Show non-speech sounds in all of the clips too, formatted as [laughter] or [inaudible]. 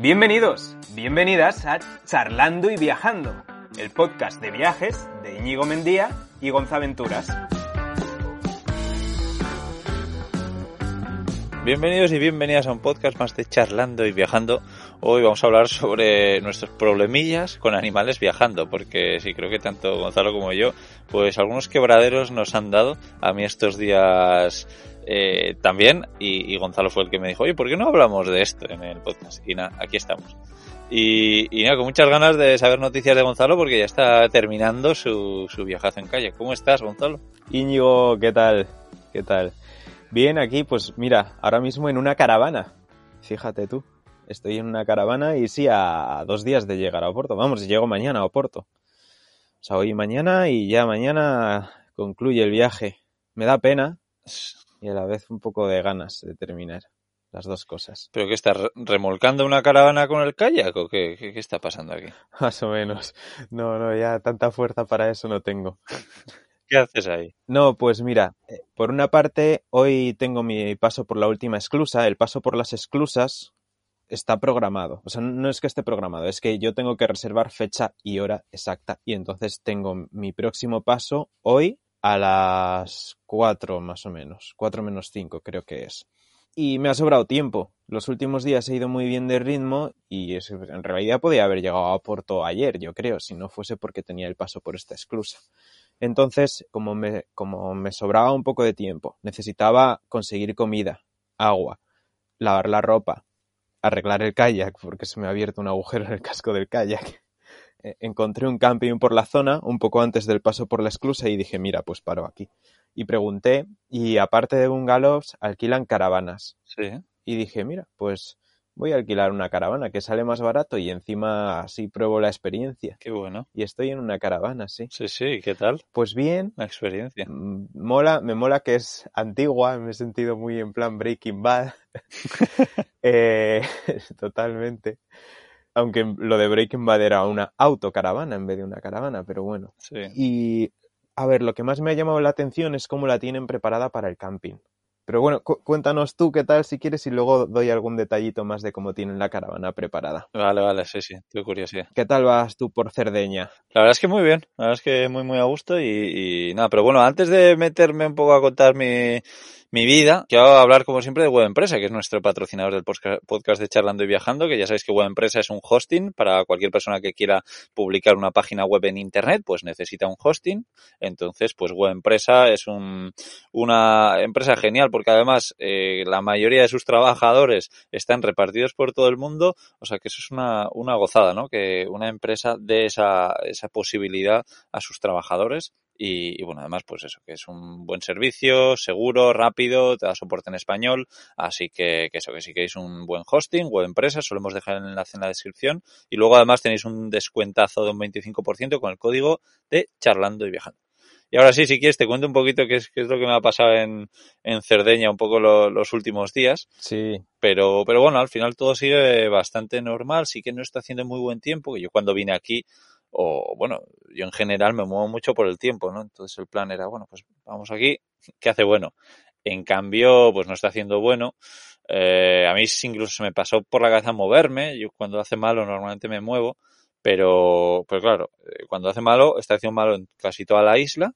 Bienvenidos, bienvenidas a Charlando y Viajando, el podcast de viajes de Íñigo Mendía y Gonzaventuras. Bienvenidos y bienvenidas a un podcast más de Charlando y Viajando. Hoy vamos a hablar sobre nuestros problemillas con animales viajando, porque sí, creo que tanto Gonzalo como yo, pues algunos quebraderos nos han dado a mí estos días eh, también, y, Gonzalo fue el que me dijo, oye, ¿por qué no hablamos de esto en el podcast? Y nada, aquí estamos. Y, nada, con muchas ganas de saber noticias de Gonzalo porque ya está terminando su, su viajazo en calle. ¿Cómo estás, Gonzalo? Íñigo, ¿qué tal? ¿Qué tal? Bien, aquí, pues mira, ahora mismo en una caravana. Fíjate tú, estoy en una caravana y sí, a dos días de llegar a Oporto. Vamos, llego mañana a Oporto. O sea, hoy y mañana y ya mañana concluye el viaje. Me da pena y a la vez un poco de ganas de terminar las dos cosas. ¿Pero qué está remolcando una caravana con el kayak o qué, qué, qué está pasando aquí? [laughs] Más o menos. No, no, ya tanta fuerza para eso no tengo. ¿Qué haces ahí? No, pues mira, eh, por una parte, hoy tengo mi paso por la última esclusa. El paso por las esclusas está programado. O sea, no es que esté programado, es que yo tengo que reservar fecha y hora exacta. Y entonces tengo mi próximo paso hoy a las 4 más o menos. 4 menos 5 creo que es. Y me ha sobrado tiempo. Los últimos días he ido muy bien de ritmo y en realidad podía haber llegado a Porto ayer, yo creo, si no fuese porque tenía el paso por esta esclusa. Entonces, como me, como me sobraba un poco de tiempo, necesitaba conseguir comida, agua, lavar la ropa, arreglar el kayak, porque se me ha abierto un agujero en el casco del kayak. E, encontré un camping por la zona, un poco antes del paso por la esclusa, y dije, mira, pues paro aquí. Y pregunté, y aparte de bungalows, alquilan caravanas. Sí. Y dije, mira, pues voy a alquilar una caravana que sale más barato y encima así pruebo la experiencia. Qué bueno. Y estoy en una caravana, sí. Sí, sí, ¿qué tal? Pues bien. La experiencia. Mola, me mola que es antigua, me he sentido muy en plan Breaking Bad. [laughs] [laughs] eh, [laughs] totalmente. Aunque lo de Breaking Bad era una autocaravana en vez de una caravana, pero bueno. Sí. Y a ver, lo que más me ha llamado la atención es cómo la tienen preparada para el camping. Pero bueno, cuéntanos tú qué tal si quieres y luego doy algún detallito más de cómo tienen la caravana preparada. Vale, vale, sí, sí, tengo curiosidad. ¿Qué tal vas tú por Cerdeña? La verdad es que muy bien, la verdad es que muy, muy a gusto y, y nada, pero bueno, antes de meterme un poco a contar mi, mi vida. Quiero hablar, como siempre, de Web Empresa, que es nuestro patrocinador del podcast de Charlando y Viajando, que ya sabéis que Web Empresa es un hosting para cualquier persona que quiera publicar una página web en Internet, pues necesita un hosting. Entonces, pues Web Empresa es un, una empresa genial porque además eh, la mayoría de sus trabajadores están repartidos por todo el mundo. O sea que eso es una, una gozada, ¿no? Que una empresa dé esa, esa posibilidad a sus trabajadores y, bueno, además, pues eso, que es un buen servicio, seguro, rápido, te da soporte en español. Así que, que eso, que si queréis un buen hosting, web empresa, solemos dejar el enlace en la descripción. Y luego además tenéis un descuentazo de un 25% con el código de charlando y viajando. Y ahora sí, si quieres, te cuento un poquito qué es, qué es lo que me ha pasado en, en Cerdeña un poco los últimos días. Sí. Pero, pero bueno, al final todo sigue bastante normal. Sí que no está haciendo muy buen tiempo. Que yo cuando vine aquí o bueno, yo en general me muevo mucho por el tiempo, ¿no? Entonces el plan era, bueno, pues vamos aquí, ¿qué hace bueno? En cambio, pues no está haciendo bueno. Eh, a mí incluso se me pasó por la cabeza moverme. Yo cuando hace malo normalmente me muevo. Pero, pues claro, eh, cuando hace malo, está haciendo malo en casi toda la isla.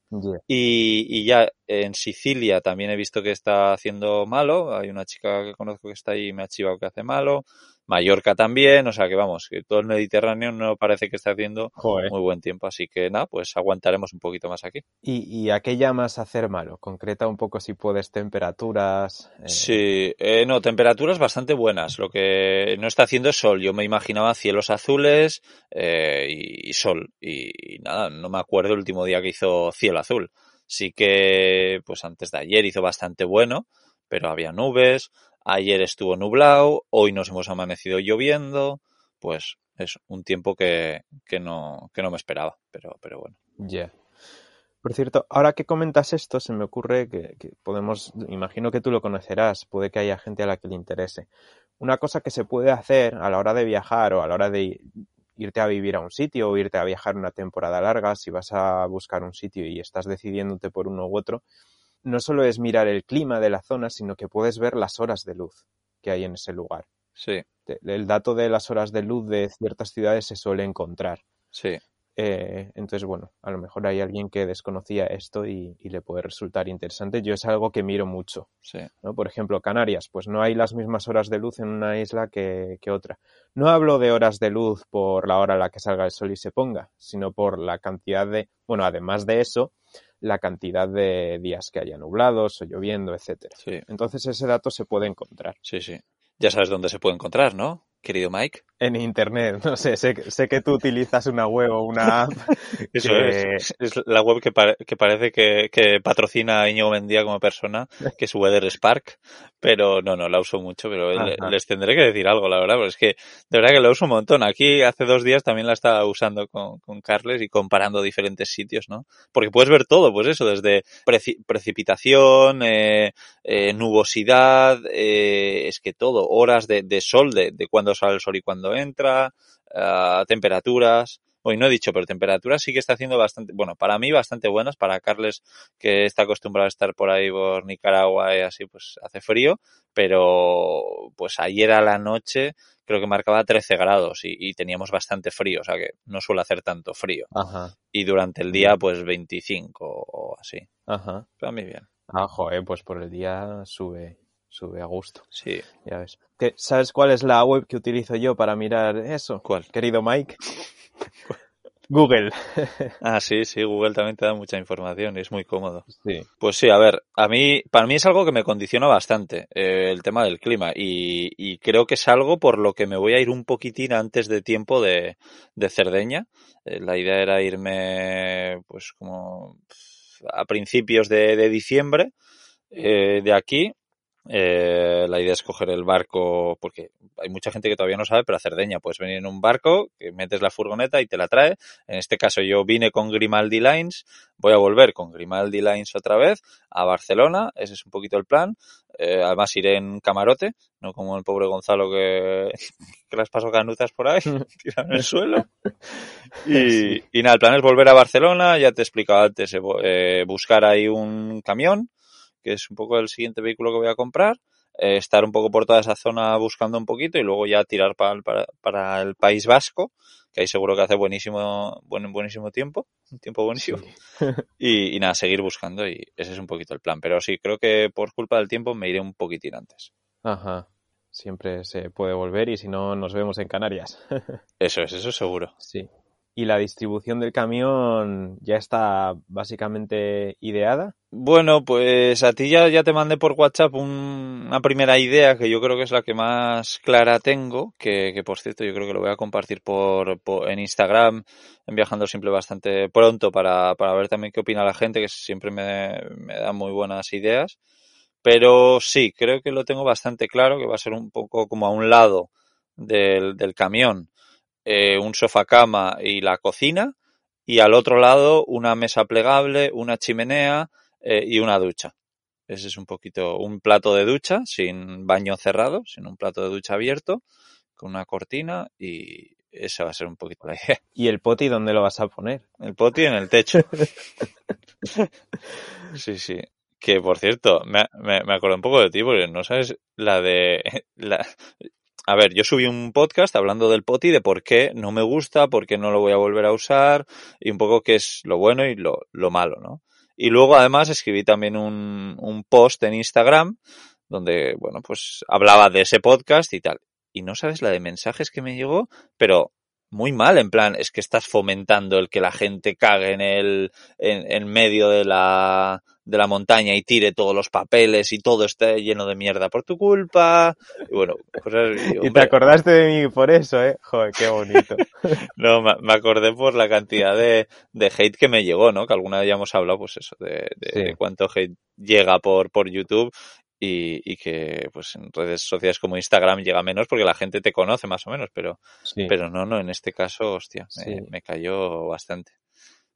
Y, y, ya en Sicilia también he visto que está haciendo malo. Hay una chica que conozco que está ahí y me ha chivado que hace malo. Mallorca también, o sea que vamos, que todo el Mediterráneo no parece que esté haciendo muy buen tiempo, así que nada, pues aguantaremos un poquito más aquí. ¿Y, y a qué llamas hacer malo? Concreta un poco si puedes temperaturas. Eh... Sí, eh, no, temperaturas bastante buenas. Lo que no está haciendo es sol. Yo me imaginaba cielos azules eh, y, y, sol. Y, y nada, no me acuerdo el último día que hizo cielo azul. Sí que, pues antes de ayer hizo bastante bueno, pero había nubes, ayer estuvo nublado, hoy nos hemos amanecido lloviendo, pues es un tiempo que, que, no, que no me esperaba, pero, pero bueno. Ya. Por cierto, ahora que comentas esto, se me ocurre que, que, podemos, imagino que tú lo conocerás, puede que haya gente a la que le interese. Una cosa que se puede hacer a la hora de viajar o a la hora de irte a vivir a un sitio o irte a viajar una temporada larga, si vas a buscar un sitio y estás decidiéndote por uno u otro, no solo es mirar el clima de la zona, sino que puedes ver las horas de luz que hay en ese lugar. Sí, El dato de las horas de luz de ciertas ciudades se suele encontrar. sí, Eh, entonces, bueno, a lo mejor hay alguien que desconocía esto y, y le puede resultar interesante. Yo es algo que miro mucho. sí. ¿no? Por ejemplo, Canarias, pues no hay las mismas horas de luz en una isla que, que otra. No hablo de horas de luz por la hora a la que salga el sol y se ponga, sino por la cantidad de, bueno, además de eso, la cantidad de días que haya nublados o lloviendo, etcétera. Sí, Entonces ese dato se puede encontrar sí, sí. Ya sabes dónde se puede encontrar, ¿no? Querido Mike. en internet. [laughs] No sé, sé, sé que tú utilizas una web o una app. [laughs] Eso que- es. Es la web que, que parece que, que patrocina a Íñigo Mendía como persona, [laughs] que es Weather Spark, pero no, no, la uso mucho, pero le- les tendré que decir algo, la verdad, porque es que de verdad que la uso un montón. Aquí hace dos días también la estaba usando con, con Carles y comparando diferentes sitios, ¿no? Porque puedes ver todo, pues eso, desde preci- precipitación, eh, eh, nubosidad, eh, es que todo, horas de, de sol, de, de cuándo sale el sol y cuándo entra, ah, temperaturas. Hoy no he dicho, pero temperaturas sí que está haciendo bastante, bueno, para mí bastante buenas, para Carles que está acostumbrado a estar por ahí por Nicaragua y así, pues hace frío, pero pues ayer a la noche creo que marcaba 13 grados y, y teníamos bastante frío, o sea que no suele hacer tanto frío. Ajá, Y durante el día pues 25 o así. ajá. Para mí bien. Ah, joder, pues por el día sube, sube a gusto. Sí. Ya ves. ¿Qué- ¿Sabes cuál es la web que utilizo yo para mirar eso? ¿Cuál? Querido Mike. [laughs] Google. [laughs] Ah, sí, sí, Google también te da mucha información y es muy cómodo. Sí. Pues sí, a ver, a mí, para mí es algo que me condiciona bastante, eh, el tema del clima, y, y creo que es algo por lo que me voy a ir un poquitín antes de tiempo de, de Cerdeña. Eh, la idea era irme, pues como a principios de, de diciembre, eh, de aquí. Eh, la idea es coger el barco, porque hay mucha gente que todavía no sabe, pero a Cerdeña puedes venir en un barco, que metes la furgoneta y te la trae. En este caso yo vine con Grimaldi Lines, voy a volver con Grimaldi Lines otra vez a Barcelona, ese es un poquito el plan. Eh, además iré en camarote, no como el pobre Gonzalo que, [laughs] que las pasó canutas por ahí, [laughs] [laughs] tirado en el suelo. Y, y nada, el plan es volver a Barcelona, ya te he explicado antes, eh, eh, buscar ahí un camión, que es un poco el siguiente vehículo que voy a comprar, eh, estar un poco por toda esa zona buscando un poquito y luego ya tirar para, el- para, para el País Vasco, que ahí seguro que hace buenísimo, buen, buenísimo tiempo, un tiempo buenísimo. [laughs] Y, y nada, seguir buscando y ese es un poquito el plan. Pero sí, creo que por culpa del tiempo me iré un poquitín antes. Ajá. Siempre se puede volver y si no, nos vemos en Canarias. [laughs] Eso es, eso seguro. Sí. ¿Y la distribución del camión ya está básicamente ideada? Bueno, pues a ti ya, ya te mandé por WhatsApp un- una primera idea que yo creo que es la que más clara tengo, que, por cierto yo creo que lo voy a compartir por, por- en Instagram, en Viajando Simple bastante pronto para, para ver también qué opina la gente, que siempre me, me da muy buenas ideas. Pero sí, creo que lo tengo bastante claro, que va a ser un poco como a un lado del, del camión, eh, un sofá cama y la cocina, y al otro lado una mesa plegable, una chimenea eh, y una ducha. Ese es un poquito un plato de ducha sin baño cerrado, sino un plato de ducha abierto con una cortina y esa va a ser un poquito la idea. [laughs] ¿Y el poti dónde lo vas a poner? El poti en el techo. [laughs] Sí, sí. Que por cierto, me, me, me acordé un poco de ti porque no sabes la de... [laughs] La... A ver, yo subí un podcast hablando del poti, de por qué no me gusta, por qué no lo voy a volver a usar y un poco qué es lo bueno y lo, lo malo, ¿no? Y luego además escribí también un, un post en Instagram donde, bueno, pues hablaba de ese podcast y tal. Y no sabes la de mensajes que me llegó, pero muy mal, en plan, es que estás fomentando el que la gente cague en el, en, en medio de la, de la montaña y tire todos los papeles y todo esté lleno de mierda por tu culpa. Y bueno, cosas, y, [laughs] Y te acordaste de mí por eso, ¿eh? Joder, qué bonito. [laughs] no, me, acordé por la cantidad de, de hate que me llegó, ¿no? Que alguna vez ya hemos hablado, pues eso, de, de Sí. cuánto hate llega por, por YouTube y, y que, pues en redes sociales como Instagram llega menos porque la gente te conoce más o menos, pero, Sí. pero no, no, en este caso, hostia, me, me cayó bastante.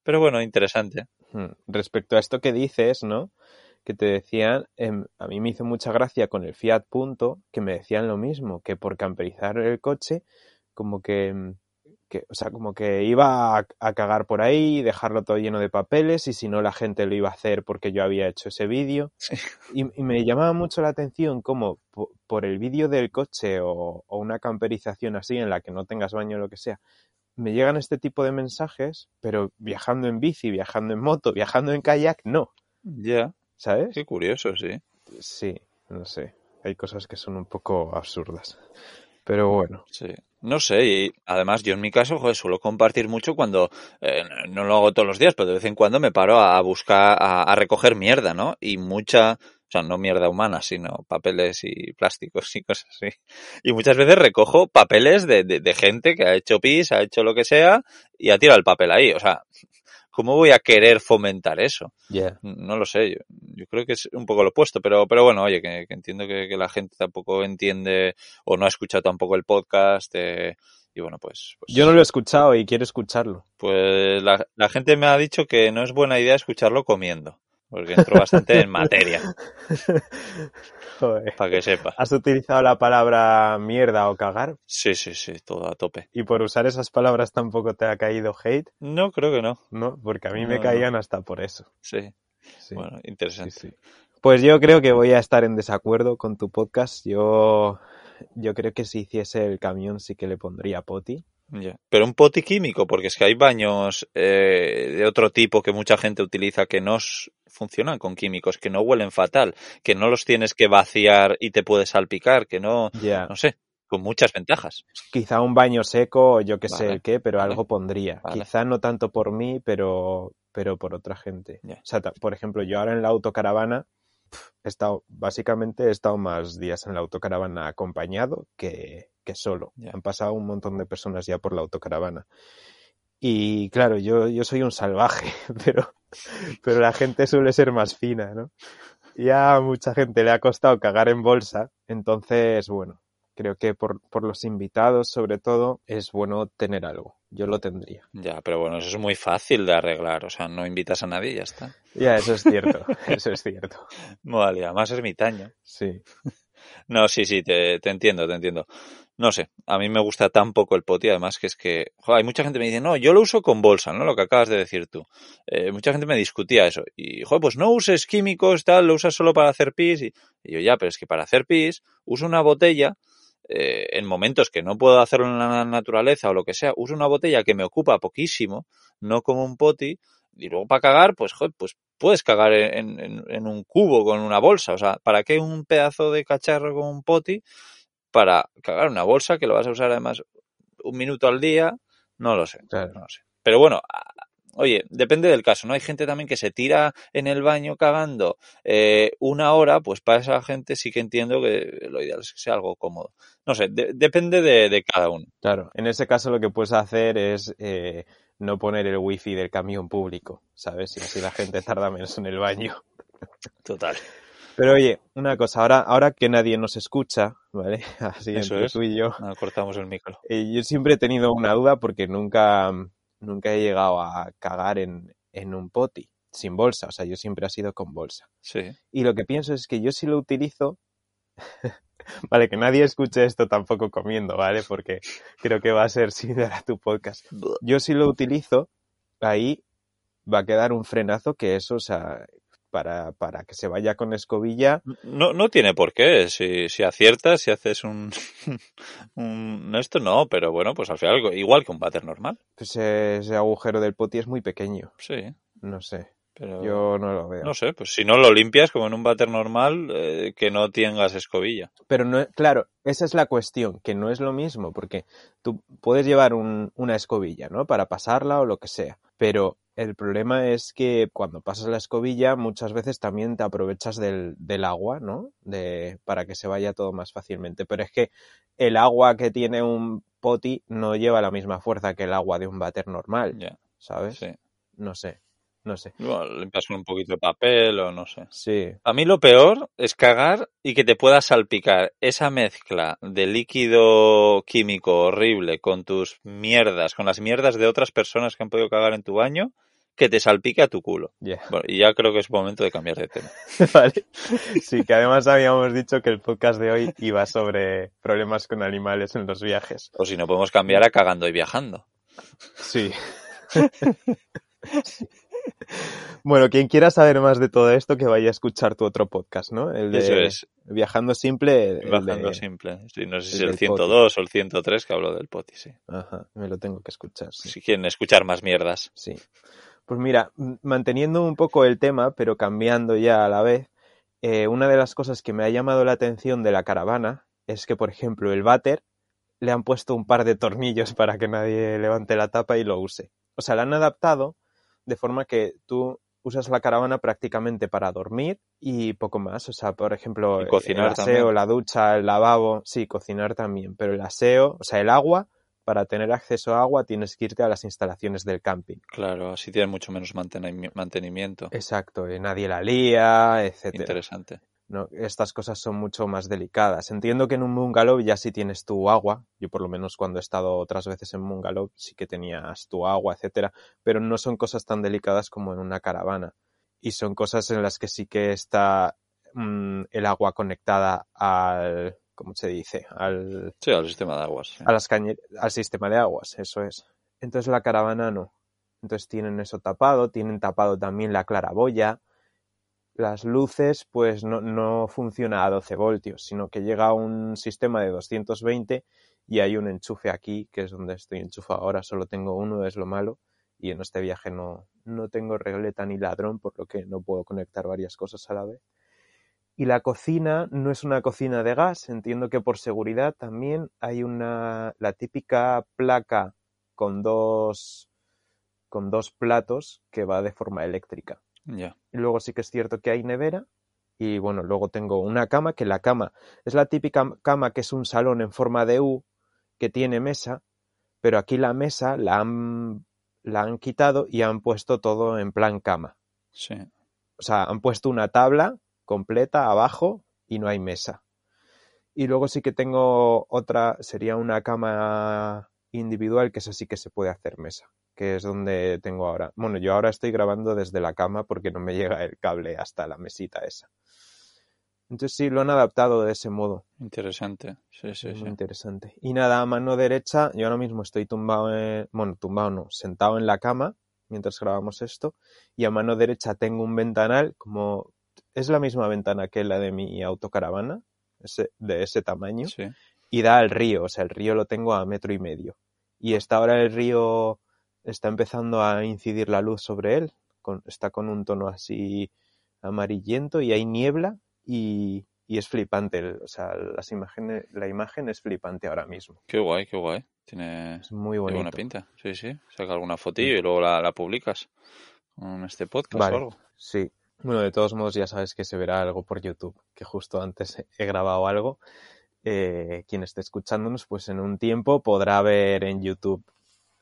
Pero bueno, interesante. Hmm. Respecto a esto que dices, ¿no? Que te decían, em, a mí me hizo mucha gracia con el Fiat Punto, que me decían lo mismo, que por camperizar el coche, como que em, que, o sea, como que iba a, a cagar por ahí, dejarlo todo lleno de papeles y si no la gente lo iba a hacer porque yo había hecho ese vídeo. Y, y me llamaba mucho la atención cómo po- por el vídeo del coche o, o una camperización así en la que no tengas baño o lo que sea, me llegan este tipo de mensajes, pero viajando en bici, viajando en moto, viajando en kayak, no, Ya, ¿sabes? qué curioso, sí. Sí, no sé. Hay cosas que son un poco absurdas. Pero bueno, Sí, no sé, y además yo en mi caso, joder, suelo compartir mucho cuando, eh, no lo hago todos los días, pero de vez en cuando me paro a buscar, a, a recoger mierda, ¿no? Y mucha, o sea, no mierda humana, sino papeles y plásticos y cosas así. Y muchas veces recojo papeles de, de, de gente que ha hecho pis, ha hecho lo que sea, y ha tirado el papel ahí. O sea, ¿cómo voy a querer fomentar eso? ya. No lo sé, yo, yo creo que es un poco lo opuesto, pero, pero bueno, oye, que, que entiendo que, que la gente tampoco entiende o no ha escuchado tampoco el podcast eh, y bueno, pues, pues, Yo no lo he escuchado y quiero escucharlo. pues la, la gente me ha dicho que no es buena idea escucharlo comiendo, porque entro bastante en materia, [laughs] Joder. para que sepas. ¿Has utilizado la palabra mierda o cagar? Sí, sí, sí, todo a tope. Y por usar esas palabras tampoco te ha caído hate, No, creo que no. ¿no? Porque a mí No, me no. caían hasta por eso. Sí, Sí, bueno, sí, interesante. sí. Pues yo creo que voy a estar en desacuerdo con tu podcast. Yo, yo creo que si hiciese el camión sí que le pondría poti. Pero un poti químico, porque es que hay baños eh, de otro tipo que mucha gente utiliza que no funcionan con químicos, que no huelen fatal, que no los tienes que vaciar y te puedes salpicar, que no, no sé, con muchas ventajas. Quizá un baño seco yo que sé Vale, el qué, pero vale, algo pondría. vale. Quizá no tanto por mí, pero, pero por otra gente. O sea, por ejemplo, yo ahora en la autocaravana he estado, básicamente he estado más días en la autocaravana acompañado que, que solo. Ya. Han pasado un montón de personas ya por la autocaravana. Y claro, yo, yo soy un salvaje, [laughs] pero, pero la gente suele ser más fina, ¿no? Ya a mucha gente le ha costado cagar en bolsa, entonces, bueno, creo que por, por los invitados, sobre todo, es bueno tener algo. Yo lo tendría. Ya, pero bueno, eso es muy fácil de arreglar, o sea, no invitas a nadie y ya está. Ya, eso es cierto, [laughs] eso es cierto. Vale, además ermitaño. Sí, [laughs] No, sí, sí, te, te entiendo, te entiendo. No sé, a mí me gusta tan poco el poti, además que es que, hay mucha gente que me dice, no, yo lo uso con bolsa, ¿no? Lo que acabas de decir tú. Eh, mucha gente me discutía eso. Y, joder, pues no uses químicos, tal, lo usas solo para hacer pis. Y, y yo, ya, pero es que para hacer pis uso una botella, eh, en momentos que no puedo hacerlo en la naturaleza o lo que sea, uso una botella que me ocupa poquísimo, no como un poti, y luego para cagar, pues, joder, pues puedes cagar en, en, en un cubo con una bolsa. O sea, ¿para qué un pedazo de cacharro con un poti? Para cagar una bolsa que lo vas a usar además un minuto al día, no lo sé, claro. no lo sé. Pero bueno, a- oye, depende del caso, ¿no? Hay gente también que se tira en el baño cagando eh, una hora, pues para esa gente sí que entiendo que lo ideal es que sea algo cómodo. No sé, de- depende de, de cada uno. Claro, en ese caso lo que puedes hacer es eh, no poner el wifi del camión público, ¿sabes? Y así la gente tarda menos en el baño. Total. Pero oye, una cosa, ahora, ahora que nadie nos escucha, ¿vale? [laughs] Así Eso entre es. tú y yo, No, cortamos el micro. eh, yo siempre he tenido una duda porque nunca, nunca he llegado a cagar en, en un poti, sin bolsa, o sea, yo siempre he sido con bolsa. Sí. Y lo que pienso es que yo sí lo utilizo, [laughs] vale, que nadie escuche esto tampoco comiendo, ¿vale? Porque creo que va a ser similar a tu podcast. Yo sí lo utilizo, ahí va a quedar un frenazo que eso, o sea, para, para que se vaya con escobilla, No, no tiene por qué. Si, si aciertas, si haces un, [laughs] Esto no, pero bueno, pues al final igual que un váter normal. pues ese, ese agujero del poti es muy pequeño, Sí, no sé, pero... yo no lo veo. No sé, pues si no lo limpias como en un váter normal, eh, que no tengas escobilla. Pero no, claro, esa es la cuestión, que no es lo mismo, porque tú puedes llevar un- una escobilla, ¿no? Para pasarla o lo que sea, pero el problema es que cuando pasas la escobilla muchas veces también te aprovechas del, del agua, ¿no? De, para que se vaya todo más fácilmente. Pero es que el agua que tiene un poti no lleva la misma fuerza que el agua de un váter normal, Ya, ¿sabes? sí. No sé, no sé. Bueno, limpias con un poquito de papel o no sé. Sí, A mí lo peor es cagar y que te pueda salpicar esa mezcla de líquido químico horrible con tus mierdas, con las mierdas de otras personas que han podido cagar en tu baño, que te salpique a tu culo. ya. Bueno, y ya creo que es momento de cambiar de tema. [laughs] Vale. Sí, que además habíamos dicho que el podcast de hoy iba sobre problemas con animales en los viajes. O si no, podemos cambiar a cagando y viajando. Sí. [laughs] [laughs] Bueno, quien quiera saber más de todo esto, que vaya a escuchar tu otro podcast, ¿no? El de Eso es. Viajando Simple. de- simple. Sí, no sé si es el del poti. 102 o el 103 que hablo del poti, sí. Ajá, me lo tengo que escuchar. Sí. Si quieren escuchar más mierdas. Sí. Pues mira, manteniendo un poco el tema, pero cambiando ya a la vez, eh, una de las cosas que me ha llamado la atención de la caravana es que, por ejemplo, el váter le han puesto un par de tornillos para que nadie levante la tapa y lo use. O sea, la han adaptado de forma que tú usas la caravana prácticamente para dormir y poco más. O sea, por ejemplo, cocinar el aseo, también. la ducha, el lavabo, sí, cocinar también, pero el aseo, o sea, el agua, para tener acceso a agua tienes que irte a las instalaciones del camping. Claro, así tienen mucho menos mantenimi- mantenimiento. Exacto, y nadie la lía, etcétera. Interesante. No, estas cosas son mucho más delicadas. Entiendo que en un bungalow ya sí tienes tu agua. Yo por lo menos cuando he estado otras veces en bungalow sí que tenías tu agua, etcétera. Pero no son cosas tan delicadas como en una caravana. Y son cosas en las que sí que está mm, el agua conectada al, ¿cómo se dice? Al, Sí, al sistema de aguas. sí. a las cañe- al sistema de aguas, eso es. Entonces la caravana no. Entonces tienen eso tapado, tienen tapado también la claraboya. Las luces, pues no, no funciona a 12 voltios, sino que llega a un sistema de 220 y hay un enchufe aquí, que es donde estoy enchufado ahora, solo tengo uno, es lo malo. Y en este viaje no, no tengo regleta ni ladrón, por lo que no puedo conectar varias cosas a la vez. Y la cocina no es una cocina de gas, entiendo que por seguridad también hay una, la típica placa con dos, con dos platos que va de forma eléctrica. Y luego sí que es cierto que hay nevera. Y bueno, luego tengo una cama, que la cama es la típica cama que es un salón en forma de U que tiene mesa, pero aquí la mesa la han, la han quitado y han puesto todo en plan cama. Sí. O sea, han puesto una tabla completa abajo y no hay mesa. Y luego sí que tengo otra, sería una cama individual, que esa sí que se puede hacer mesa, que es donde tengo ahora. Bueno, yo ahora estoy grabando desde la cama porque no me llega el cable hasta la mesita esa. Entonces sí, lo han adaptado de ese modo. Interesante. Sí, sí, sí. interesante. Y nada, a mano derecha, yo ahora mismo estoy tumbado en, bueno, tumbado no, sentado en la cama mientras grabamos esto, y a mano derecha tengo un ventanal, como es la misma ventana que la de mi autocaravana, ese, de ese tamaño, Sí. y da al río, o sea, el río lo tengo a metro y medio. Y está ahora el río, está empezando a incidir la luz sobre él, con, está con un tono así amarillento y hay niebla y, y es flipante, el- o sea, las imágenes, la imagen es flipante ahora mismo. Qué guay, qué guay. Tiene Es muy bonito. buena pinta. Sí, sí. Saca alguna fotillo y luego la, la publicas con este podcast Vale. o algo. Sí. Bueno, de todos modos ya sabes que se verá algo por YouTube, que justo antes he grabado algo. Eh, quien esté escuchándonos, pues en un tiempo podrá ver en YouTube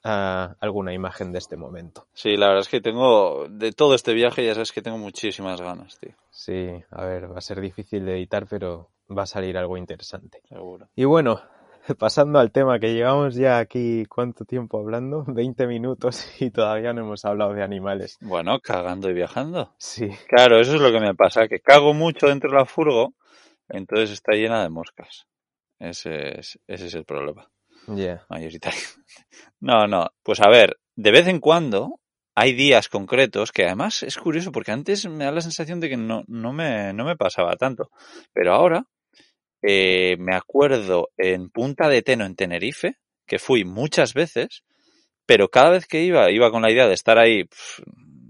alguna imagen de este momento. Sí, la verdad es que tengo, de todo este viaje ya sabes que tengo muchísimas ganas, tío. Sí, a ver, va a ser difícil de editar, pero va a salir algo interesante. Seguro. Y bueno, [laughs] pasando al tema que llevamos ya aquí, ¿cuánto tiempo hablando? [laughs] 20 minutos y todavía no hemos hablado de animales. Bueno, cagando y viajando. Sí, Claro, eso es lo que me pasa, que cago mucho dentro de la furgo, entonces está llena de moscas. Ese es, ese es el problema mayoritario. [laughs] No, no, pues a ver, de vez en cuando hay días concretos que además es curioso porque antes me da la sensación de que no, no, me, no me pasaba tanto, pero ahora eh, me acuerdo en Punta de Teno, en Tenerife, que fui muchas veces, pero cada vez que iba, iba con la idea de estar ahí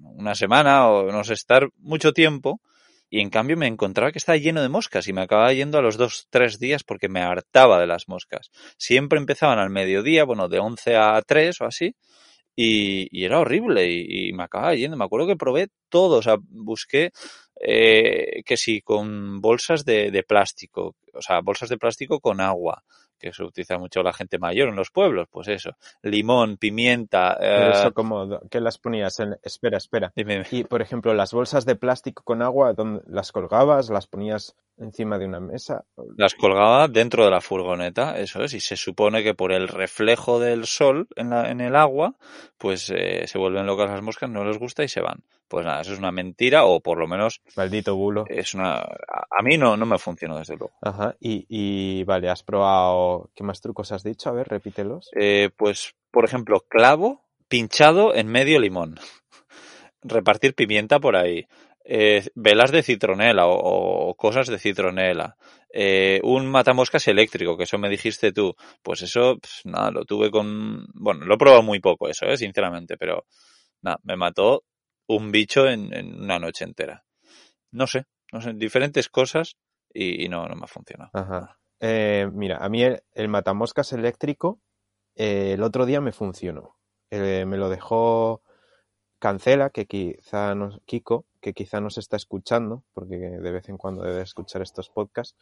una semana o no sé, estar mucho tiempo, y en cambio me encontraba que estaba lleno de moscas y me acababa yendo a los dos, tres días porque me hartaba de las moscas. Siempre empezaban al mediodía, bueno, de 11 a 3 o así, y, era horrible y, y me acababa yendo. Me acuerdo que probé todo, o sea, busqué eh, que sí, con bolsas de, de plástico, o sea, bolsas de plástico con agua, que se utiliza mucho la gente mayor en los pueblos, pues eso, limón, pimienta, Pero eh, eso como, ¿qué las ponías? En... Espera, espera. dime. Y, por ejemplo, las bolsas de plástico con agua, ¿dónde las colgabas? ¿Las ponías encima de una mesa? Las colgaba dentro de la furgoneta, eso es, y se supone que por el reflejo del sol en, la, en el agua, pues eh, se vuelven locas las moscas, no les gusta y se van. Pues nada, eso es una mentira, o por lo menos Maldito bulo. es una... A, a mí no, no me funcionó, desde luego. Ajá. Y, y vale, has probado... ¿Qué más trucos has dicho? A ver, repítelos. Eh, pues por ejemplo, clavo pinchado en medio limón. [laughs] Repartir pimienta por ahí. Eh, velas de citronela o, o cosas de citronela. Eh, un matamoscas eléctrico, que eso me dijiste tú. Pues eso, pues, nada, lo tuve con... Bueno, lo he probado muy poco eso, eh, sinceramente, pero nada, me mató un bicho en, en una noche entera. No sé, no sé, diferentes cosas y, y no, no me ha funcionado. Ajá. Eh, mira, a mí el, el matamoscas eléctrico eh, el otro día me funcionó. Eh, me lo dejó Cancela, que quizá nos, Kiko, que quizá nos está escuchando, porque de vez en cuando debe escuchar estos podcasts,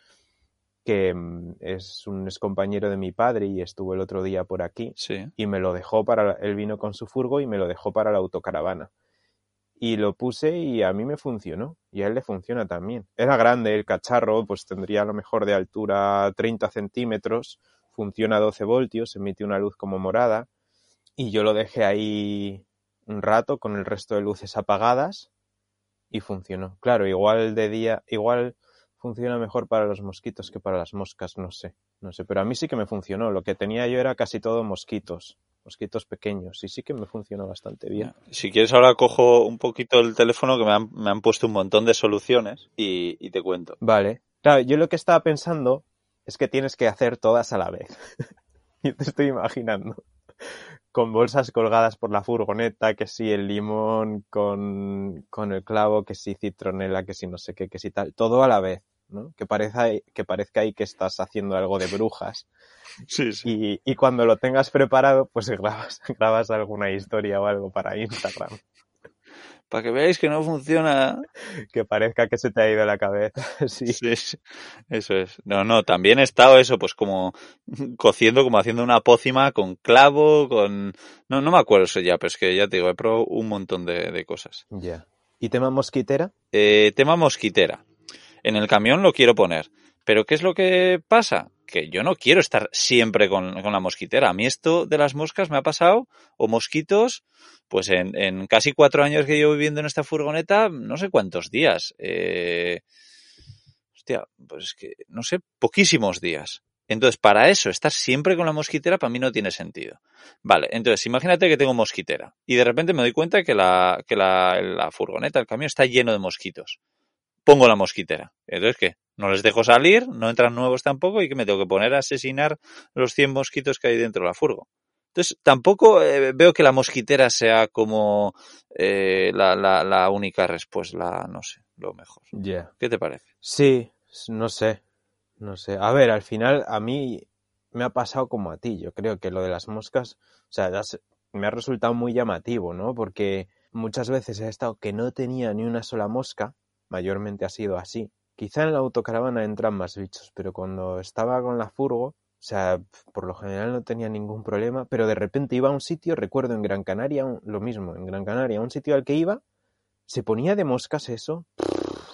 que mm, es un ex compañero de mi padre y estuvo el otro día por aquí Sí. y me lo dejó para, él vino con su furgo y me lo dejó para la autocaravana. Y lo puse y a mí me funcionó. Y a él le funciona también. Era grande el cacharro, pues tendría a lo mejor de altura 30 centímetros. Funciona a 12 voltios, emite una luz como morada. Y yo lo dejé ahí un rato con el resto de luces apagadas y funcionó. Claro, igual de día, igual funciona mejor para los mosquitos que para las moscas, no sé. No sé, pero a mí sí que me funcionó. Lo que tenía yo era casi todo mosquitos, mosquitos pequeños, y sí que me funcionó bastante bien. Si quieres ahora cojo un poquito el teléfono que me han, me han puesto un montón de soluciones y, y te cuento. Vale. Claro, yo lo que estaba pensando es que tienes que hacer todas a la vez. [laughs] yo te estoy imaginando. Con bolsas colgadas por la furgoneta, que si el limón con, con el clavo, que si citronela, que si no sé qué, que si tal, todo a la vez, ¿no? Que parezca, que parezca ahí que estás haciendo algo de brujas. [laughs] Sí, sí. Y, y cuando lo tengas preparado, pues [laughs] grabas, grabas alguna historia o algo para Instagram. Para que veáis que no funciona. Que parezca que se te ha ido la cabeza. [laughs] Sí. Eso es. No, no, también he estado eso, pues como cociendo, como haciendo una pócima con clavo, con... No, no me acuerdo eso ya, pero es que ya te digo, he probado un montón de, de cosas. Ya. ¿Y tema mosquitera? Eh, tema mosquitera. En el camión lo quiero poner. Pero ¿qué es lo que pasa? Que yo no quiero estar siempre con, con la mosquitera. A mí esto de las moscas me ha pasado, o mosquitos, pues en, en casi cuatro años que llevo viviendo en esta furgoneta, no sé cuántos días. Eh, hostia, pues es que, no sé, poquísimos días. Entonces, para eso, estar siempre con la mosquitera para mí no tiene sentido. Vale, entonces, imagínate que tengo mosquitera y de repente me doy cuenta que la, que la, la furgoneta, el camión está lleno de mosquitos. Pongo la mosquitera. Entonces, ¿qué? No les dejo salir, no entran nuevos tampoco y que me tengo que poner a asesinar los 100 mosquitos que hay dentro de la furgo. Entonces, tampoco eh, veo que la mosquitera sea como eh, la, la, la única respuesta, la, no sé, lo mejor. Ya. ¿Qué te parece? Sí, no sé. No sé. A ver, al final a mí me ha pasado como a ti. Yo creo que lo de las moscas, o sea, las- me ha resultado muy llamativo, ¿no? Porque muchas veces he estado que no tenía ni una sola mosca, mayormente ha sido así. Quizá en la autocaravana entran más bichos, pero cuando estaba con la furgo, o sea, por lo general no tenía ningún problema, pero de repente iba a un sitio, recuerdo en Gran Canaria, lo mismo, en Gran Canaria, un sitio al que iba, se ponía de moscas eso,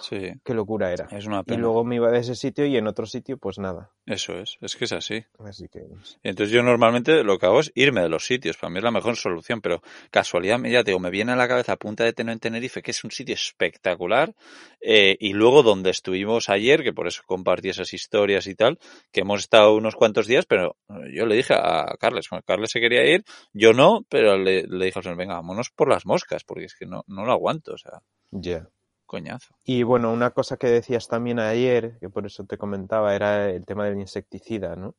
Sí, qué locura era. es una Y pena. luego me iba de ese sitio y en otro sitio, pues nada. Eso es, es que es así. Así que. Entonces yo normalmente lo que hago es irme de los sitios, para mí es la mejor solución, pero casualidad, ya te digo, me viene a la cabeza Punta de Teno en Tenerife, que es un sitio espectacular, eh, y luego donde estuvimos ayer, que por eso compartí esas historias y tal, que hemos estado unos cuantos días, pero yo le dije a Carles, bueno, Carles se quería ir, yo no, pero le, le dije al señor, venga, vámonos por las moscas, porque es que no, no lo aguanto, o sea, Ya. Coñazo. Y bueno, una cosa que decías también ayer, que por eso te comentaba, era el tema del insecticida, ¿no?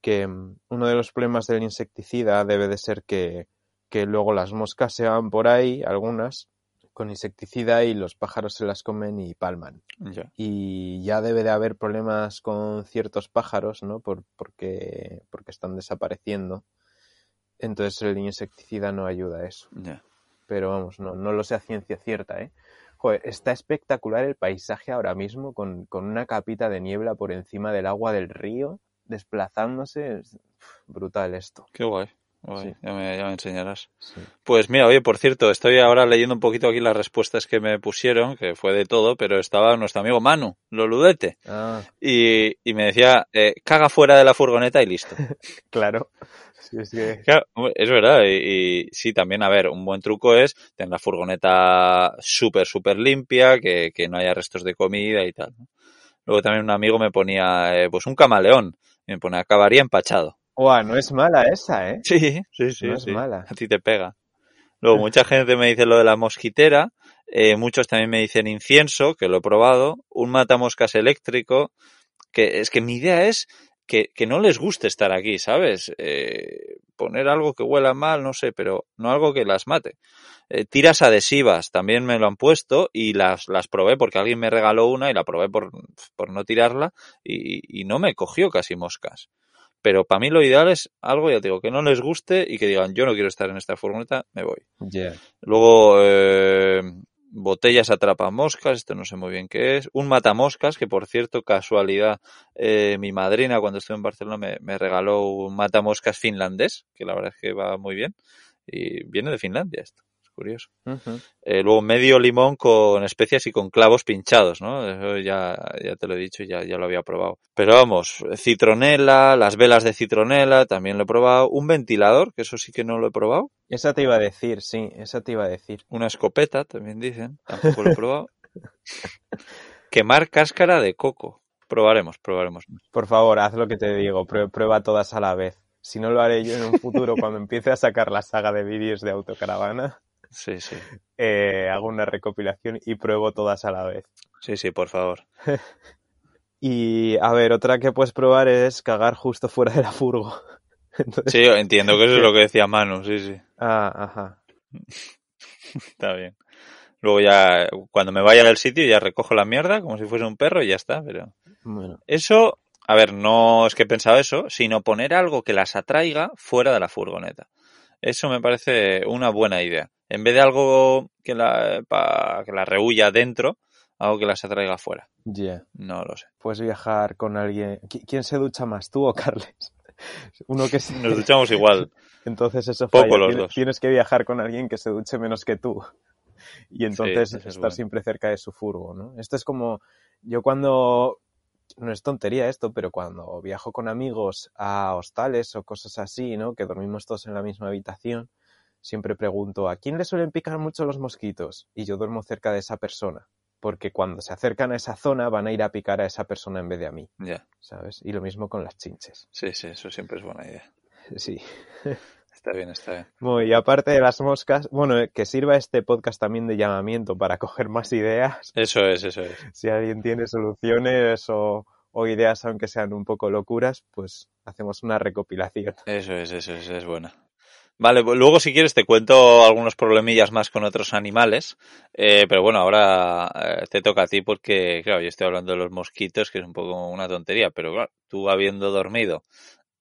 Que mm, uno de los problemas del insecticida debe de ser que, que luego las moscas se van por ahí, algunas, con insecticida y los pájaros se las comen y palman. Y ya debe de haber problemas con ciertos pájaros, ¿no? Por, porque, porque están desapareciendo. Entonces el insecticida no ayuda a eso. Pero vamos, no, no lo sé a ciencia cierta, ¿eh? Está espectacular el paisaje ahora mismo con, con una capita de niebla por encima del agua del río, desplazándose. Es brutal esto. Qué guay. Sí. Ya, me, ya me enseñarás. Sí. Pues mira, oye, por cierto, estoy ahora leyendo un poquito aquí las respuestas que me pusieron, que fue de todo, pero estaba nuestro amigo Manu, Loludete, Ah, y, y me decía, eh, caga fuera de la furgoneta y listo. [laughs] claro. Sí, es que... Claro, hombre, es verdad, y, y sí, también, a ver, un buen truco es tener la furgoneta súper, súper limpia, que, que no haya restos de comida y tal. ¿no? Luego también un amigo me ponía, eh, pues un camaleón, y me ponía, acabaría empachado. Uah, no es mala esa, ¿eh? Sí, sí, sí. No es sí. mala. A ti te pega. Luego, [laughs] mucha gente me dice lo de la mosquitera. eh, muchos también me dicen incienso, que lo he probado. Un matamoscas eléctrico. Que es que mi idea es que, que no les guste estar aquí, ¿sabes? Eh, poner algo que huela mal, no sé, pero no algo que las mate. Eh, tiras adhesivas también me lo han puesto y las, las probé porque alguien me regaló una y la probé por, por no tirarla y, y no me cogió casi moscas. Pero para mí lo ideal es algo, ya te digo, que no les guste y que digan, yo no quiero estar en esta furgoneta, me voy. Yeah. Luego, eh, botellas atrapamoscas, esto no sé muy bien qué es. Un matamoscas, que por cierto, casualidad, eh, mi madrina cuando estuve en Barcelona me, me regaló un matamoscas finlandés, que la verdad es que va muy bien. Y viene de Finlandia esto, curioso. Eh, luego medio limón con especias y con clavos pinchados, ¿no? Eso ya, ya te lo he dicho, ya, ya lo había probado. Pero vamos, citronela, las velas de citronela, también lo he probado. Un ventilador, que eso sí que no lo he probado. Esa te iba a decir, sí, esa te iba a decir. Una escopeta, también dicen, tampoco lo he probado. [laughs] Quemar cáscara de coco. Probaremos, probaremos. Por favor, haz lo que te digo, prue- prueba todas a la vez. Si no lo haré yo en un futuro cuando [laughs] empiece a sacar la saga de vídeos de autocaravana, Sí, sí. eh, hago una recopilación y pruebo todas a la vez. Sí, sí, por favor. [laughs] Y a ver, otra que puedes probar es cagar justo fuera de la furgo. [laughs] Entonces, Sí, entiendo que eso es lo que decía Manu, sí, sí. ah, ajá. [laughs] Está bien. Luego ya, cuando me vaya del sitio, ya recojo la mierda como si fuese un perro y ya está, pero... Bueno, Eso, a ver, no es que he pensado eso, sino poner algo que las atraiga fuera de la furgoneta. Eso me parece una buena idea. En vez de algo que la, pa- que la rehuya dentro, algo que las atraiga fuera. ya. No lo sé. Puedes viajar con alguien. ¿Qui- ¿Quién se ducha más, tú o Carles? [laughs] Uno que se... Nos duchamos igual. [laughs] Entonces eso Poco falla. los Tienes, dos. tienes que viajar con alguien que se duche menos que tú. [laughs] Y entonces es estar bueno. siempre cerca de su furgo, ¿no? Esto es como yo cuando no es tontería esto, pero cuando viajo con amigos a hostales o cosas así, ¿no? Que dormimos todos en la misma habitación, siempre pregunto, ¿a quién le suelen picar mucho los mosquitos? Y yo duermo cerca de esa persona, porque cuando se acercan a esa zona van a ir a picar a esa persona en vez de a mí, Ya. ¿sabes? Y lo mismo con las chinches. Sí, sí, eso siempre es buena idea. [laughs] Sí. Está bien, está bien. Bueno, y aparte de las moscas, bueno, eh, que sirva este podcast también de llamamiento para [laughs] coger más ideas. Eso es, eso es. Si alguien tiene soluciones o, o ideas, aunque sean un poco locuras, pues hacemos una recopilación. Eso es, eso es, es buena. Vale, pues luego si quieres te cuento algunos problemillas más con otros animales, eh, pero bueno, ahora eh, te toca a ti porque, claro, yo estoy hablando de los mosquitos, que es un poco una tontería, pero claro, tú habiendo dormido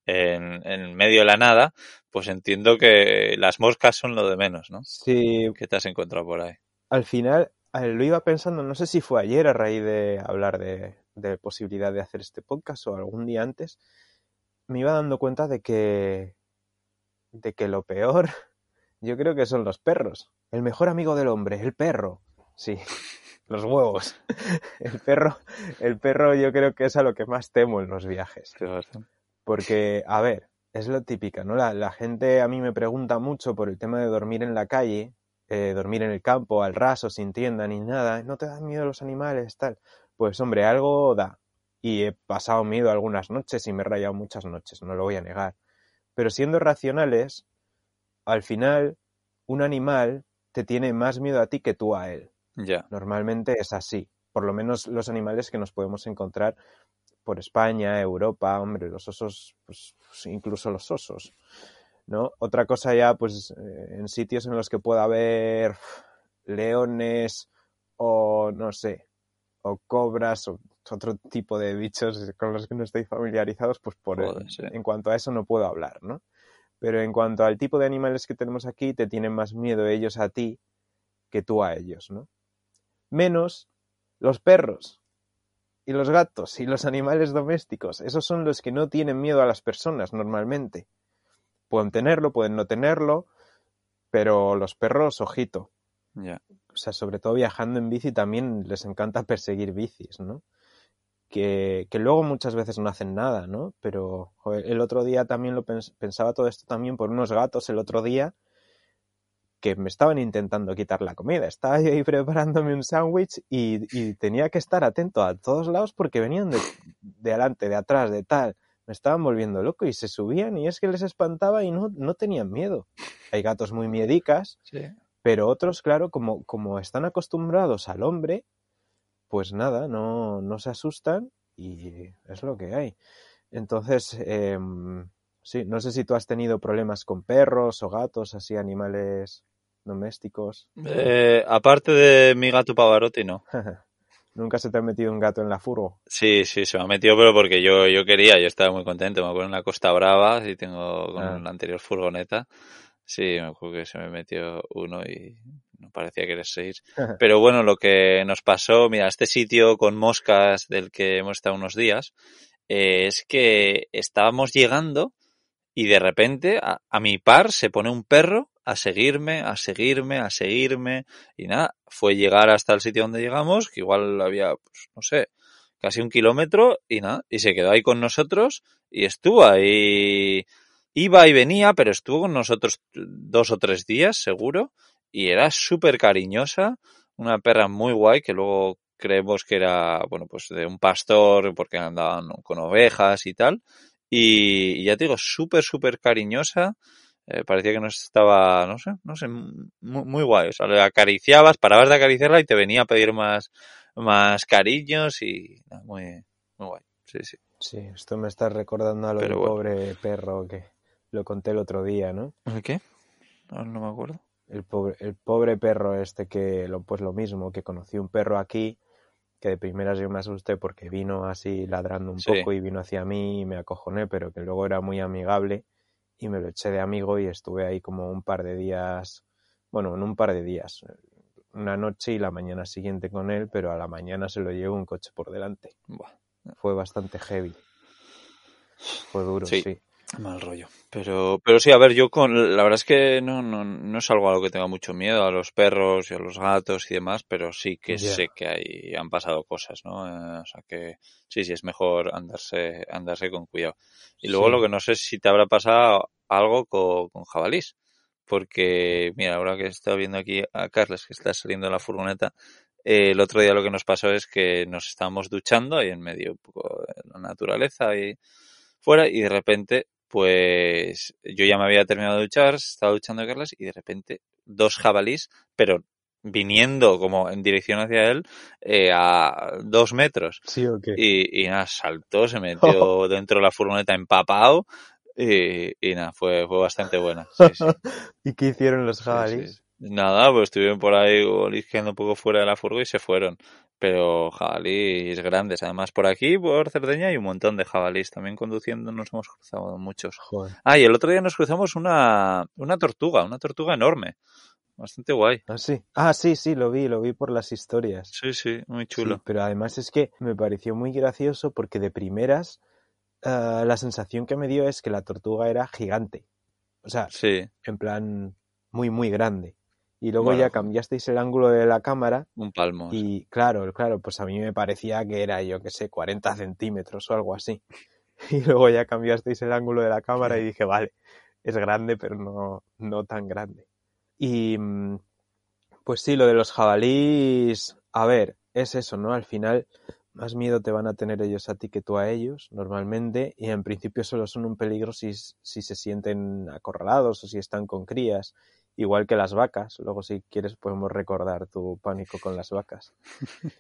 en, en medio de la nada, pues entiendo que las moscas son lo de menos, ¿no? Sí, ¿Qué te has encontrado por ahí? al final eh, lo iba pensando, no sé si fue ayer a raíz de hablar de, de posibilidad de hacer este podcast o algún día antes, me iba dando cuenta de que, de que lo peor, [laughs] yo creo que son los perros. El mejor amigo del hombre, el perro. Sí, [laughs] los huevos. [laughs] El perro, el perro yo creo que es a lo que más temo en los viajes. Porque, a ver, es lo típico, ¿no? La, la gente a mí me pregunta mucho por el tema de dormir en la calle, eh, dormir en el campo, al raso, sin tienda ni nada. ¿No te dan miedo los animales, tal? Pues, hombre, algo da. Y he pasado miedo algunas noches y me he rayado muchas noches, no lo voy a negar. Pero siendo racionales, al final, un animal te tiene más miedo a ti que tú a él. Ya, Normalmente es así. Por lo menos los animales que nos podemos encontrar por España, Europa, hombre, los osos, pues pues, incluso los osos, ¿no? Otra cosa ya, pues eh, en sitios en los que pueda haber leones o no sé, o cobras o otro tipo de bichos con los que no estoy familiarizados, pues por Joder, sí. en cuanto a eso no puedo hablar, ¿no? Pero en cuanto al tipo de animales que tenemos aquí, te tienen más miedo ellos a ti que tú a ellos, ¿no? Menos los perros y los gatos y los animales domésticos. Esos son los que no tienen miedo a las personas normalmente. Pueden tenerlo, pueden no tenerlo, pero los perros, ojito. ya. O sea, sobre todo viajando en bici también les encanta perseguir bicis, ¿no? Que, que luego muchas veces no hacen nada, ¿no? Pero joder, el otro día también lo pens- pensaba todo esto también por unos gatos el otro día que me estaban intentando quitar la comida. Estaba yo ahí preparándome un sándwich y, y tenía que estar atento a todos lados porque venían de, de adelante, de atrás, de tal. me estaban volviendo loco y se subían y es que les espantaba y no, no tenían miedo. Hay gatos muy miedicas, Sí. pero otros, claro, como, como están acostumbrados al hombre, pues nada, no, no se asustan y es lo que hay. Entonces, em, sí, no sé si tú has tenido problemas con perros o gatos, así animales domésticos. Eh, aparte de mi gato Pavarotti, no. [laughs] Nunca se te ha metido un gato en la furgo. Sí, sí, se me ha metido, pero porque yo, yo quería, yo estaba muy contento. Me acuerdo en la Costa Brava, sí tengo con Ah. la anterior furgoneta. Sí, me acuerdo que se me metió uno y no parecía querer seguir. [laughs] Pero bueno, lo que nos pasó, mira, este sitio con moscas del que hemos estado unos días, eh, es que estábamos llegando y de repente a, a mi par se pone un perro a seguirme, a seguirme, a seguirme y nada, fue llegar hasta el sitio donde llegamos, que igual había, pues, no sé, casi un kilómetro y nada, y se quedó ahí con nosotros y estuvo ahí, iba y venía, pero estuvo con nosotros dos o tres días seguro y era súper cariñosa, una perra muy guay que luego creemos que era, bueno, pues de un pastor porque andaban con ovejas y tal. Y, y ya te digo, súper, súper cariñosa. Eh, parecía que nos estaba, no sé, no sé, muy, muy guay. O sea, le acariciabas, parabas de acariciarla y te venía a pedir más, más cariños y muy, muy guay. Sí, sí. Sí, esto me está recordando a lo Pero del bueno. pobre perro que lo conté el otro día, ¿no? ¿El qué? No, no me acuerdo. El pobre, el pobre perro este que, lo, pues lo mismo, que conocí un perro aquí, que de primeras yo me asusté porque vino así ladrando un Sí. poco y vino hacia mí y me acojoné, pero que luego era muy amigable y me lo eché de amigo y estuve ahí como un par de días, bueno, en un par de días, una noche y la mañana siguiente con él, pero a la mañana se lo llevó un coche por delante. Buah, Fue bastante heavy. Fue duro, Sí. sí. Mal rollo. Pero, pero sí, a ver, yo con, la verdad es que no, no, no es algo a lo que tenga mucho miedo, a los perros y a los gatos y demás, pero sí que sé que hay, han pasado cosas, ¿no? Eh, o sea que sí, sí, es mejor andarse, andarse con cuidado. Y luego Sí. lo que no sé es si te habrá pasado algo con, con jabalís. Porque, mira, ahora que está viendo aquí a Carles que está saliendo de la furgoneta, eh, el otro día lo que nos pasó es que nos estábamos duchando ahí en medio un poco de la naturaleza y fuera y de repente, pues yo ya me había terminado de duchar, estaba duchando a Carles y de repente dos jabalís, pero viniendo como en dirección hacia él eh, a dos metros. ¿Sí? Y, y nada, saltó, se metió [laughs] dentro de la furgoneta empapado y, y nada, fue, fue bastante buena. Sí, sí. [laughs] ¿Y qué hicieron los sí. Nada, pues estuvieron por ahí olisqueando un poco fuera de la furgo y se fueron. Pero jabalíes grandes. Además, por aquí, por Cerdeña, hay un montón de jabalíes. También conduciendo nos hemos cruzado muchos. Joder. Ah, y el otro día nos cruzamos una, una tortuga, una tortuga enorme. Bastante guay. ¿Ah, sí? Ah, sí, sí, lo vi, lo vi por las historias. Sí, sí, muy Sí, chulo. pero además es que me pareció muy gracioso porque de primeras ah, la sensación que me dio es que la tortuga era gigante. O sea, Sí, en plan muy, muy grande. Y luego Bueno. ya cambiasteis el ángulo de la cámara un palmo. y claro, claro, pues a mí me parecía que era, yo qué sé, 40 centímetros o algo así. [laughs] Y luego ya cambiasteis el ángulo de la cámara y dije, vale, es grande, pero no, no tan grande. Y mm, pues sí, lo de los jabalís, a ver, es eso, ¿no? Al final, más miedo te van a tener ellos a ti que tú a ellos, normalmente, y en principio solo son un peligro si, si se sienten acorralados o si están con crías, igual que las vacas. Luego, si quieres, podemos recordar tu pánico con las vacas.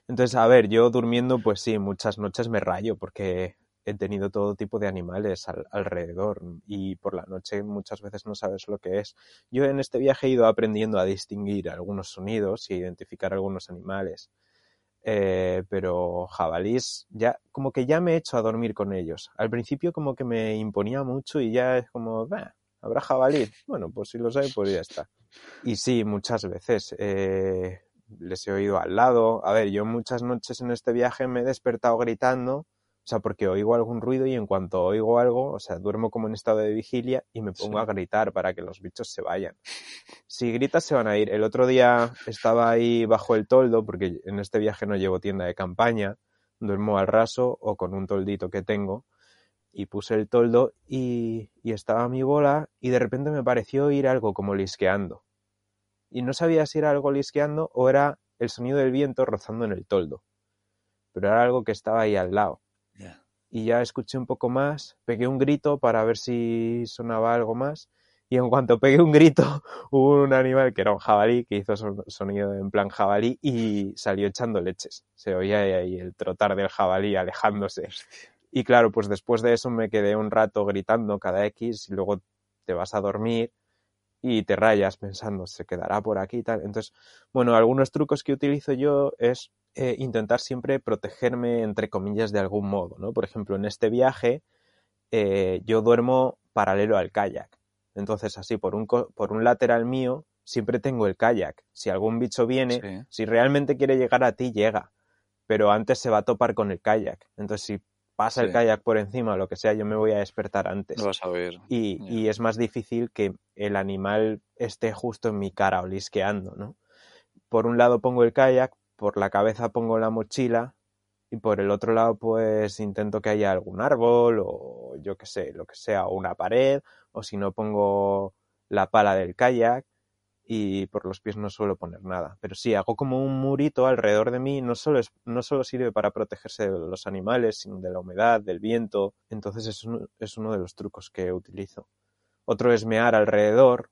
Entonces, a ver, yo durmiendo, pues sí, muchas noches me rayo porque he tenido todo tipo de animales al- alrededor y por la noche muchas veces no sabes lo que es. Yo en este viaje he ido aprendiendo a distinguir algunos sonidos y identificar algunos animales. Eh, pero jabalís, ya, como que ya me he hecho a dormir con ellos. Al principio como que me imponía mucho y ya es como, "Bah, ¿habrá jabalí? Bueno, pues si los hay, pues ya está. Y sí, muchas veces eh, les he oído al lado. A ver, yo muchas noches en este viaje me he despertado gritando, o sea, porque oigo algún ruido y en cuanto oigo algo, o sea, duermo como en estado de vigilia y me pongo Sí. a gritar para que los bichos se vayan. Si gritas se van a ir. El otro día estaba ahí bajo el toldo, porque en este viaje no llevo tienda de campaña, duermo al raso o con un toldito que tengo, y puse el toldo y, y estaba mi bola y de repente me pareció oír algo como lisqueando. Y no sabía si era algo lisqueando o era el sonido del viento rozando en el toldo. Pero era algo que estaba ahí al lado. Y ya escuché un poco más, pegué un grito para ver si sonaba algo más y en cuanto pegué un grito [laughs] hubo un animal que era un jabalí que hizo sonido en plan jabalí y salió echando leches. Se oía ahí el trotar del jabalí alejándose. Y claro, pues después de eso me quedé un rato gritando cada X y luego te vas a dormir y te rayas pensando, se quedará por aquí y tal. Entonces, bueno, algunos trucos que utilizo yo es eh, intentar siempre protegerme, entre comillas, de algún modo, ¿no? Por ejemplo, en este viaje eh, yo duermo paralelo al kayak. Entonces, así, por un, por un lateral mío, siempre tengo el kayak. Si algún bicho viene, si realmente quiere llegar a ti, llega. Pero antes se va a topar con el kayak. Entonces, si pasa el kayak por encima o lo que sea, yo me voy a despertar antes. Lo vas a ver. Y, y, es más difícil que el animal esté justo en mi cara olisqueando, ¿no? Por un lado pongo el kayak, por la cabeza pongo la mochila y por el otro lado pues intento que haya algún árbol o yo que sé, lo que sea, o una pared, o si no pongo la pala del kayak y por los pies no suelo poner nada. Pero sí, hago como un murito alrededor de mí, no solo, es, no solo sirve para protegerse de los animales, sino de la humedad, del viento. Entonces es, es uno de los trucos que utilizo. Otro es mear alrededor.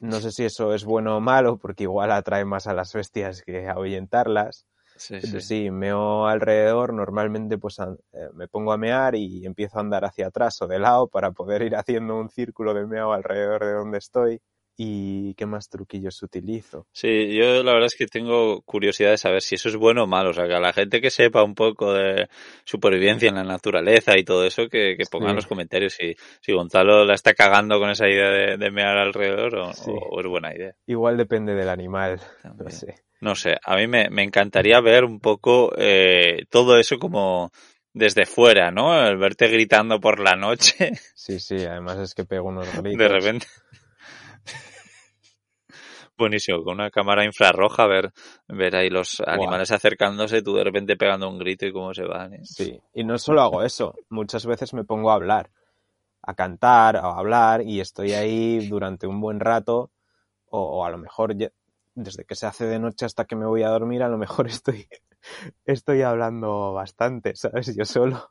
No sé si eso es bueno o malo, porque igual atrae más a las bestias que ahuyentarlas. Sí, Pero sí. meo alrededor, normalmente pues eh, me pongo a mear y empiezo a andar hacia atrás o de lado para poder ir haciendo un círculo de meo alrededor de donde estoy y qué más truquillos utilizo. Sí, yo la verdad es que tengo curiosidad de saber si eso es bueno o malo. O sea, que a la gente que sepa un poco de supervivencia en la naturaleza y todo eso, que, que pongan en los comentarios si, si Gonzalo la está cagando con esa idea de, de mear alrededor o, o, es buena idea. Igual depende del animal. No sé. No sé, a mí me, me encantaría ver un poco eh, todo eso como desde fuera, ¿no? El verte gritando por la noche. Sí, sí, además es que pego unos gritos. De repente. Buenísimo, con una cámara infrarroja, ver, ver ahí los animales acercándose, tú de repente pegando un grito y cómo se van. ¿eh? Sí, y no solo hago eso, muchas veces me pongo a hablar, a cantar o a hablar y estoy ahí durante un buen rato o, o a lo mejor desde que se hace de noche hasta que me voy a dormir, a lo mejor [laughs] estoy, estoy hablando bastante, ¿sabes? Yo solo,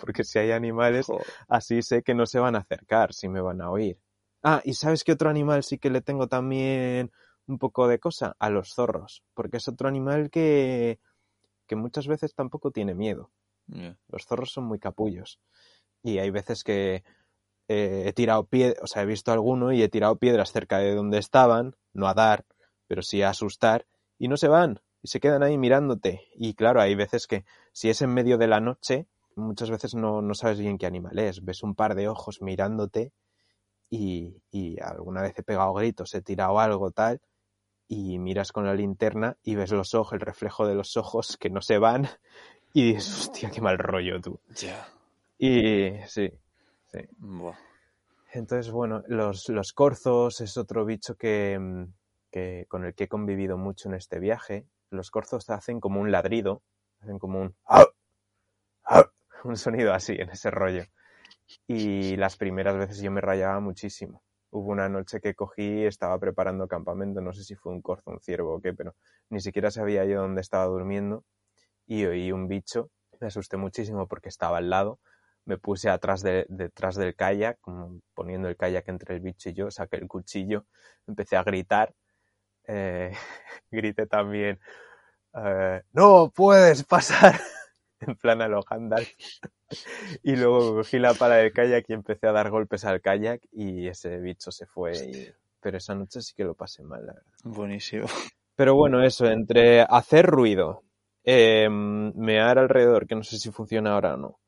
porque si hay animales, así sé que no se van a acercar, si me van a oír. Ah, y ¿sabes qué otro animal sí que le tengo también un poco de cosa a los zorros, porque es otro animal que, que muchas veces tampoco tiene miedo. Los zorros son muy capullos. Y hay veces que eh, he tirado piedras, o sea, he visto alguno y he tirado piedras cerca de donde estaban, no a dar, pero sí a asustar, y no se van, y se quedan ahí mirándote. Y claro, hay veces que si es en medio de la noche, muchas veces no, no sabes bien qué animal es. Ves un par de ojos mirándote y, y alguna vez he pegado gritos, he tirado algo tal, y miras con la linterna y ves los ojos, el reflejo de los ojos que no se van [laughs] y dices, hostia, qué mal rollo tú. Ya. Y sí, sí. Entonces, bueno, los, los corzos es otro bicho que, mm, que, con el que he convivido mucho en este viaje. Los corzos hacen como un ladrido, hacen como un un sonido así en ese rollo. Y las primeras veces yo me rayaba muchísimo hubo una noche que cogí, estaba preparando campamento, no sé si fue un corzo, un ciervo o qué, pero ni siquiera sabía yo dónde estaba durmiendo y oí un bicho, me asusté muchísimo porque estaba al lado, me puse atrás de, detrás del kayak, como poniendo el kayak entre el bicho y yo, saqué el cuchillo, empecé a gritar, eh, [laughs] grité también, eh, no puedes pasar, [laughs] en plan a [laughs] y luego cogí la pala del kayak y empecé a dar golpes al kayak y ese bicho se fue. Pero esa noche sí que lo pasé mal, la verdad. Buenísimo. Pero bueno, eso, entre hacer ruido, eh, mear alrededor, que no sé si funciona ahora o no,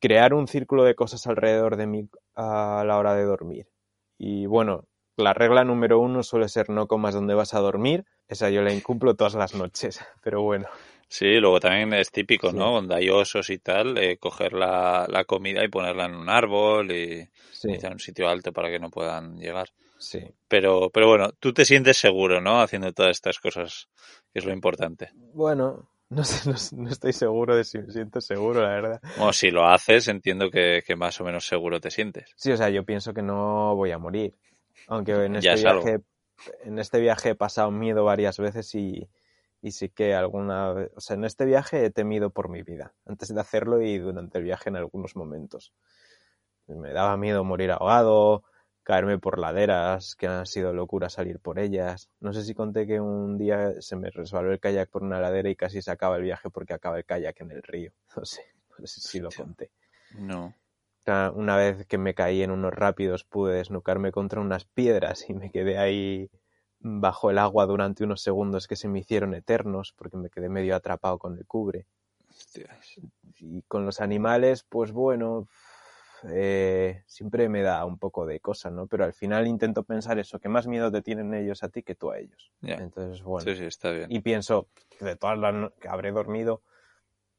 crear un círculo de cosas alrededor de mí a la hora de dormir. Y bueno, la regla número uno suele ser no comas donde vas a dormir. Esa yo la incumplo todas las noches, [laughs] pero bueno. Sí, luego también es típico, ¿no? Cuando hay osos y tal, eh, coger la, la, comida y ponerla en un árbol y, en un sitio alto para que no puedan llegar. Sí. Pero, pero bueno, tú te sientes seguro, ¿no? Haciendo todas estas cosas, que es lo importante. Bueno, no, sé, no, estoy seguro de si me siento seguro, la verdad. O si lo haces, entiendo que, que, más o menos seguro te sientes. Sí, o sea, yo pienso que no voy a morir. Aunque en este, viaje, en este viaje he pasado miedo varias veces y, Y sí que alguna vez, o sea, en este viaje he temido por mi vida, antes de hacerlo y durante el viaje en algunos momentos. Me daba miedo morir ahogado, caerme por laderas, que han sido locura salir por ellas. No sé si conté que un día se me resbaló el kayak por una ladera y casi se acaba el viaje porque acaba el kayak en el río. [laughs] No sé, no sé si lo conté. No. Una vez que me caí en unos rápidos pude desnucarme contra unas piedras y me quedé ahí bajo el agua durante unos segundos que se me hicieron eternos porque me quedé medio atrapado con el cubre. Y con los animales, pues bueno, eh, siempre me da un poco de cosa, ¿no? Pero al final intento pensar eso, que más miedo te tienen ellos a ti que tú a ellos. Entonces, bueno. Sí, sí, está bien. Y pienso, de todas las no- que habré dormido,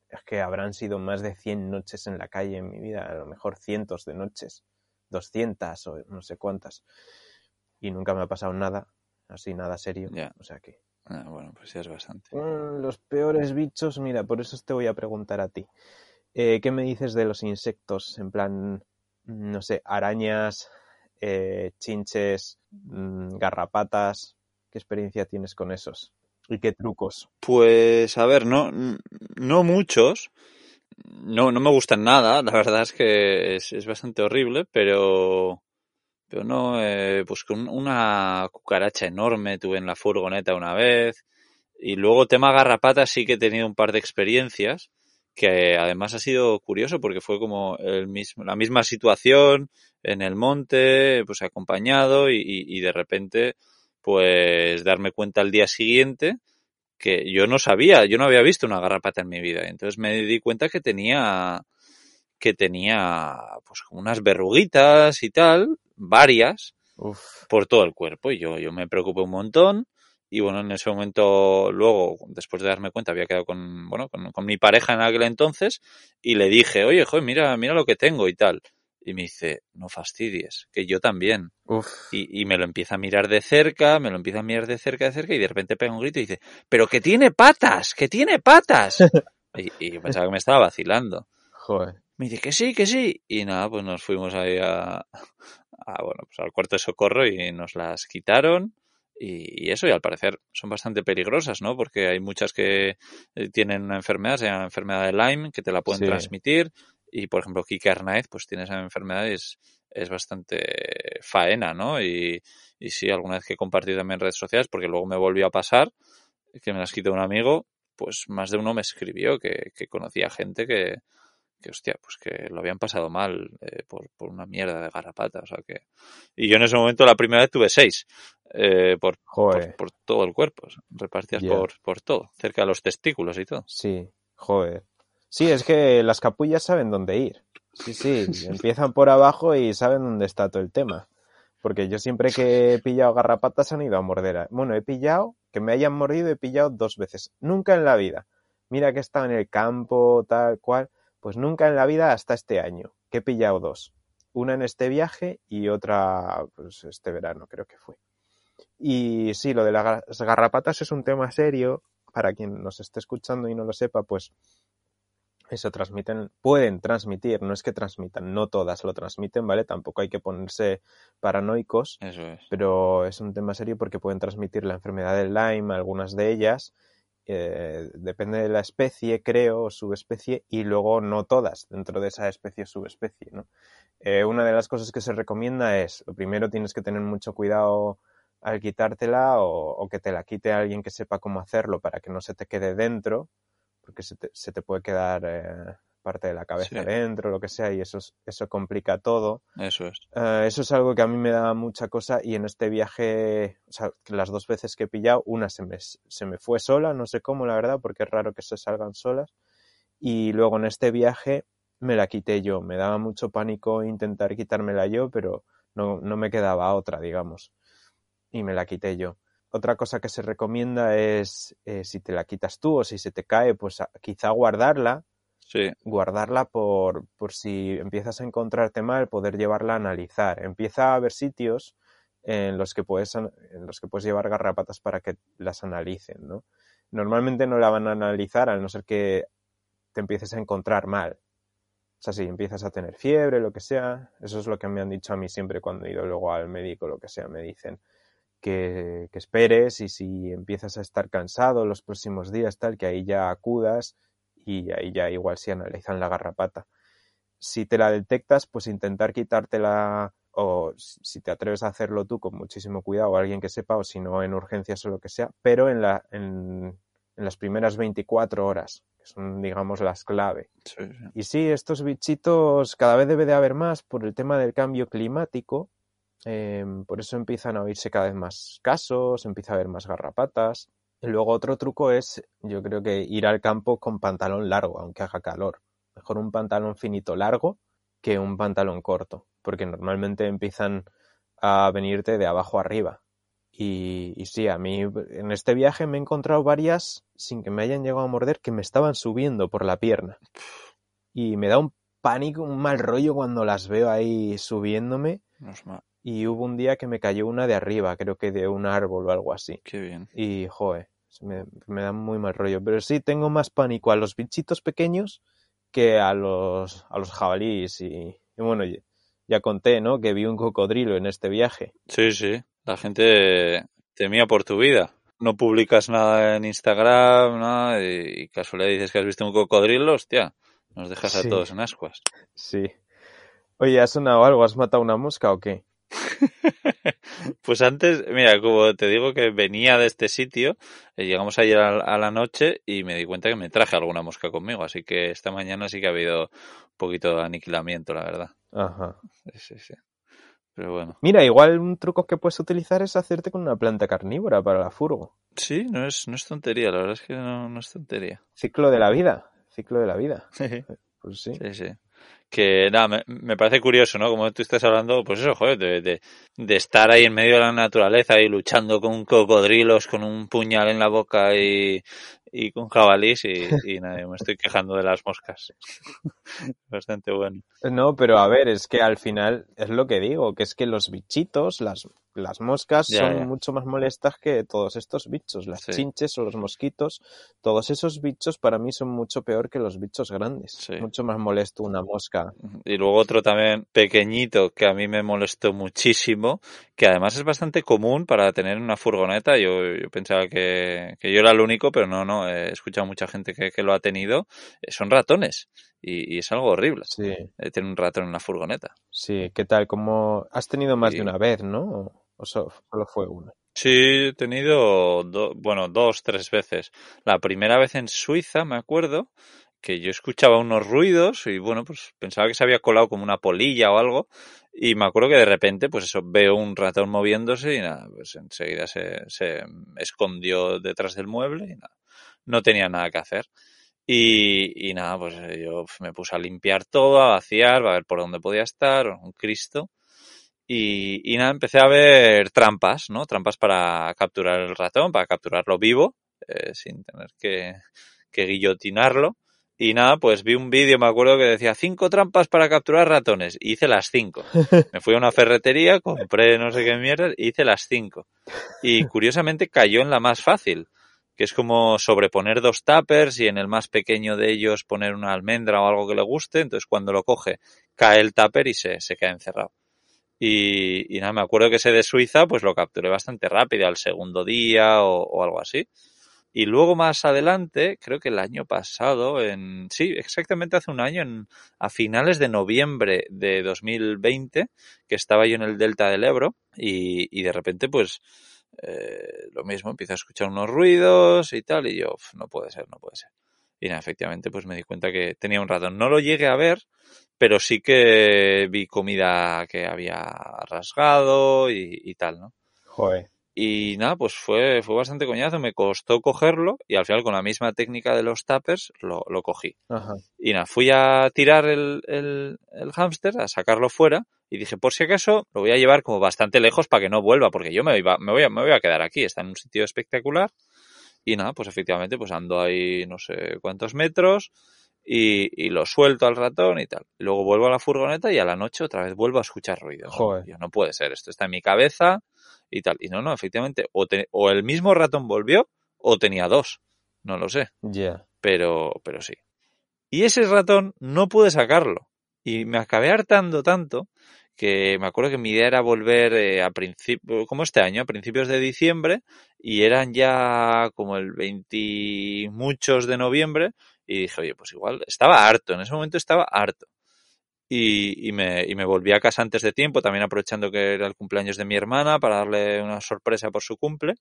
es que habrán sido más de 100 noches en la calle en mi vida, a lo mejor cientos de noches, 200 o no sé cuántas. Y nunca me ha pasado nada, así nada serio. Ya. O sea que... Ah, bueno, pues ya es bastante. Mm, Los peores bichos, mira, por eso te voy a preguntar a ti. Eh, ¿Qué me dices de los insectos? En plan, no sé, arañas, eh, chinches, mm, garrapatas. ¿Qué experiencia tienes con esos? ¿Y qué trucos? Pues, a ver, no, no muchos. No, no me gustan nada. La verdad es que es, es bastante horrible, pero, pero no, eh, pues con una cucaracha enorme tuve en la furgoneta una vez. Y luego tema garrapatas sí que he tenido un par de experiencias que además ha sido curioso porque fue como el mismo, la misma situación en el monte, pues acompañado y, y, de repente pues darme cuenta al día siguiente que yo no sabía, yo no había visto una garrapata en mi vida. Entonces me di cuenta que tenía, que tenía pues como unas verruguitas y tal, varias, Uf, por todo el cuerpo. Y yo, yo me preocupé un montón. Y bueno, en ese momento, luego, después de darme cuenta, había quedado con, bueno, con, con mi pareja en aquel entonces, y le dije, oye, joder, mira, mira lo que tengo y tal. Y me dice, no fastidies, que yo también. uf. Y, y me lo empieza a mirar de cerca, me lo empieza a mirar de cerca, de cerca, y de repente pega un grito y dice, pero que tiene patas, que tiene patas. [laughs] y, y yo pensaba que me estaba vacilando. Joder. Me dice que sí, que sí. Y nada, pues nos fuimos ahí a, a, bueno, pues al cuarto de socorro y nos las quitaron. Y, eso, y al parecer son bastante peligrosas, ¿no? Porque hay muchas que eh, tienen una enfermedad, se llama enfermedad de Lyme, que te la pueden Sí. transmitir. Y, por ejemplo, Kike Arnaez, pues tiene esa enfermedad y es, es bastante faena, ¿no? Y, y sí, alguna vez que he compartido también en redes sociales, porque luego me volvió a pasar, que me las quitó un amigo, pues más de uno me escribió que, que conocía gente que, que hostia, pues que lo habían pasado mal eh, por, por una mierda de garrapata, o sea que... Y yo en ese momento la primera vez tuve seis, eh, por, por, por todo el cuerpo, repartidas por, por todo, cerca de los testículos y todo. Sí, joder. Sí, es que las capullas saben dónde ir. Sí, [laughs] sí, empiezan por abajo y saben dónde está todo el tema. Porque yo siempre que he pillado garrapatas han ido a morder. Bueno, he pillado, que me hayan mordido, he pillado dos veces. Nunca en la vida. Mira que he estado en el campo, tal cual. Pues nunca en la vida hasta este año, que he pillado dos. Una en este viaje y otra, pues este verano creo que fue. Y sí, lo de las garrapatas es un tema serio. Para quien nos esté escuchando y no lo sepa, pues eso transmiten, pueden transmitir, no es que transmitan, no todas lo transmiten, ¿vale? Tampoco hay que ponerse paranoicos, Eso es. pero es un tema serio porque pueden transmitir la enfermedad del Lyme, algunas de ellas, eh, depende de la especie, creo, o subespecie, y luego no todas dentro de esa especie o subespecie, ¿no? Eh, una de las cosas que se recomienda es, lo primero tienes que tener mucho cuidado al quitártela o, o que te la quite alguien que sepa cómo hacerlo para que no se te quede dentro, porque se te, se te puede quedar eh, parte de la cabeza Sí. dentro, lo que sea, y eso, es- eso complica todo. Eso es. Eh, eso es algo que a mí me da mucha cosa y en este viaje, o sea, que las dos veces que he pillado, una se me, se me fue sola, no sé cómo, la verdad, porque es raro que se salgan solas. Y luego en este viaje me la quité yo. Me daba mucho pánico intentar quitármela yo, pero no, no me quedaba otra, digamos. Y me la quité yo. Otra cosa que se recomienda es, eh, si te la quitas tú o si se te cae, pues a- quizá guardarla Guardarla por, por si empiezas a encontrarte mal, poder llevarla a analizar. Empieza a haber sitios en los que puedes, en los que puedes llevar garrapatas para que las analicen, ¿no? Normalmente no la van a analizar a no ser que te empieces a encontrar mal. O sea, si empiezas a tener fiebre, lo que sea, eso es lo que me han dicho a mí siempre cuando he ido luego al médico, lo que sea, me dicen. que, que esperes y si empiezas a estar cansado los próximos días, tal, que ahí ya acudas y ahí ya igual si analizan la garrapata. Si te la detectas, pues intentar quitártela o si te atreves a hacerlo tú con muchísimo cuidado, o alguien que sepa, o si no en urgencias o lo que sea, pero en, la, en, en las primeras 24 horas, que son, digamos, las clave. Sí, sí. Y sí, estos bichitos cada vez debe de haber más por el tema del cambio climático. eh, por eso empiezan a oírse cada vez más casos, empieza a haber más garrapatas. Luego otro truco es, yo creo que ir al campo con pantalón largo, aunque haga calor. Mejor un pantalón finito largo que un pantalón corto, porque normalmente empiezan a venirte de abajo arriba. Y, sí, a mí en este viaje me he encontrado varias sin que me hayan llegado a morder que me estaban subiendo por la pierna. Y me da un pánico, un mal rollo cuando las veo ahí subiéndome. No es Y hubo un día que me cayó una de arriba, creo que de un árbol o algo así. Qué bien. Y, se me, me da muy mal rollo. Pero sí, tengo más pánico a los bichitos pequeños que a los, a los jabalíes. Y, y bueno, ya, ya conté, ¿no? Que vi un cocodrilo en este viaje. Sí, sí. La gente temía por tu vida. No publicas nada en Instagram, nada, y, casualidad dices que has visto un cocodrilo, hostia, nos dejas a todos en ascuas. Sí. Oye, ¿ha sonado algo? ¿Has matado una mosca o qué? [laughs] Pues antes, mira, como te digo que venía de este sitio, eh, llegamos ayer a, a la noche y me di cuenta que me traje alguna mosca conmigo, así que esta mañana sí que ha habido un poquito de aniquilamiento, la verdad. Ajá. Sí, sí, sí. Pero bueno. Mira, igual un truco que puedes utilizar es hacerte con una planta carnívora para la furgo. Sí, no es, no es tontería, la verdad es que no, no es tontería. Ciclo de la vida. Ciclo de la vida. Sí, [laughs] Pues sí. sí. Que nada, me, me parece curioso, ¿no? Como tú estás hablando, pues eso, joder, de, de, de estar ahí en medio de la naturaleza y luchando con cocodrilos, con un puñal en la boca y, y con jabalís y, y nada, me estoy quejando de las moscas. [laughs] Bastante bueno. No, pero a ver, es que al final es lo que digo, que es que los bichitos, las, las moscas Ya, son ya. mucho más molestas que todos estos bichos, las Sí. chinches o los mosquitos, todos esos bichos para mí son mucho peor que los bichos grandes. Sí. Mucho más molesto una mosca. Y luego otro también pequeñito que a mí me molestó muchísimo, que además es bastante común para tener una furgoneta. Yo, yo pensaba que, que yo era el único, pero no, no, he escuchado mucha gente que, que lo ha tenido. Eh, Son ratones y, y es algo horrible Sí, eh, tener un ratón en la furgoneta. sí, ¿qué tal? ¿Cómo has tenido más Sí. de una vez, no? ¿O, o so- solo fue una? Sí, he tenido, do- bueno, dos, tres veces. La primera vez en Suiza, me acuerdo, que yo escuchaba unos ruidos y bueno, pues pensaba que se había colado como una polilla o algo y me acuerdo que de repente, pues eso, veo un ratón moviéndose y nada, pues enseguida se, se escondió detrás del mueble y nada, no tenía nada que hacer. Y, y nada, pues yo me puse a limpiar todo, a vaciar, a ver por dónde podía estar, un Cristo. Y, y nada, empecé a ver trampas, ¿no? Trampas para capturar el ratón, para capturarlo vivo, eh, sin tener que, que guillotinarlo. Y nada, pues vi un vídeo, me acuerdo que decía cinco trampas para capturar ratones. Y hice las cinco. [laughs] Me fui a una ferretería, compré no sé qué mierda, y hice las cinco. Y [laughs] curiosamente cayó en la más fácil, que es como sobreponer dos tuppers y en el más pequeño de ellos poner una almendra o algo que le guste. Entonces cuando lo coge, cae el tupper y se, se queda encerrado. Y, y nada, me acuerdo que ese de Suiza, pues lo capturé bastante rápido, al segundo día o, o algo así. Y luego más adelante, creo que el año pasado, en sí, exactamente hace un año, en, a finales de noviembre de 2020, que estaba yo en el delta del Ebro y, y de repente, pues, eh, lo mismo, empiezo a escuchar unos ruidos y tal, y yo, "Uf, no puede ser, no puede ser. Y nada, efectivamente, pues me di cuenta que tenía un ratón. No lo llegué a ver, pero sí que vi comida que había rasgado y, y tal, ¿no? Joder. Y nada, pues fue, fue bastante coñazo, me costó cogerlo y al final con la misma técnica de los tappers lo, lo cogí. Ajá. Y nada, fui a tirar el, el, el hámster, a sacarlo fuera y dije, por si acaso, lo voy a llevar como bastante lejos para que no vuelva, porque yo me, iba, me, voy, a, me voy a quedar aquí, está en un sitio espectacular. Y nada, pues efectivamente, pues ando ahí no sé cuántos metros y, y lo suelto al ratón y tal. Luego vuelvo a la furgoneta y a la noche otra vez vuelvo a escuchar ruidos. Joder. Yo, no puede ser, esto está en mi cabeza y tal. Y no, no, efectivamente, o, te, o el mismo ratón volvió o tenía dos. No lo sé, Ya. pero, pero sí. Y ese ratón no pude sacarlo. Y me acabé hartando tanto que me acuerdo que mi idea era volver eh, a principio, como este año, a principios de diciembre, y eran ya como el 20 muchos de noviembre, y dije, oye, pues igual, estaba harto, en ese momento estaba harto. Y, y, me, y me volví a casa antes de tiempo, también aprovechando que era el cumpleaños de mi hermana para darle una sorpresa por su cumple.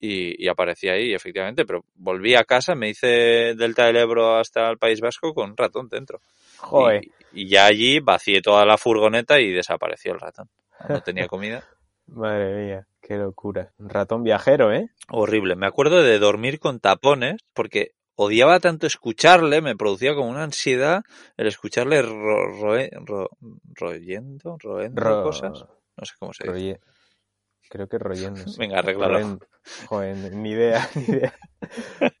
Y, y aparecí ahí, efectivamente, pero volví a casa, me hice Delta del Ebro hasta el País Vasco con un ratón dentro. Joder. Y, y ya allí vacié toda la furgoneta y desapareció el ratón. No tenía comida. [laughs] Madre mía, qué locura. Un ratón viajero, ¿eh? Horrible. Me acuerdo de dormir con tapones porque odiaba tanto escucharle, me producía como una ansiedad el escucharle ro, roe, ro, royendo, roendo Ro- cosas. No sé cómo se dice. Creo que royendo. sí. Venga, arréglalo. Roen- Joder, ni idea, [laughs] ni idea.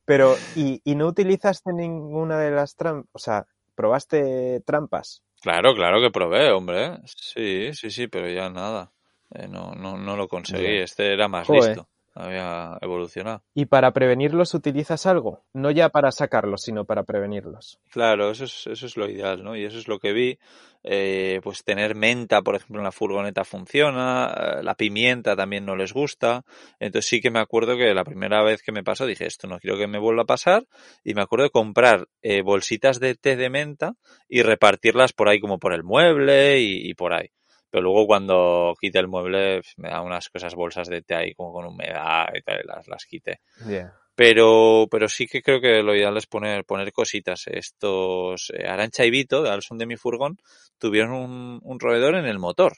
Pero, ¿y, y no utilizaste ninguna de las trampas? O sea, ¿probaste trampas? Claro, claro que probé, hombre. Sí, sí, sí, pero ya nada. Eh, no, no, no lo conseguí. Este era más Joder. listo. Había evolucionado. ¿Y para prevenirlos utilizas algo? No ya para sacarlos, sino para prevenirlos. Claro, eso es, eso es lo ideal, ¿no? Y eso es lo que vi. Eh, pues tener menta, por ejemplo, en la furgoneta funciona, eh, la pimienta también no les gusta. Entonces sí que me acuerdo que la primera vez que me pasó dije, esto no quiero que me vuelva a pasar. Y me acuerdo de comprar eh, bolsitas de té de menta y repartirlas por ahí como por el mueble y, y por ahí. Pero luego cuando quité el mueble me da unas cosas bolsas de té ahí como con humedad y tal, y las, las quité. Ya. Pero, pero sí que creo que lo ideal es poner, poner cositas. Estos eh, Arancha y Vito, de Alson de mi furgón, tuvieron un, un roedor en el motor.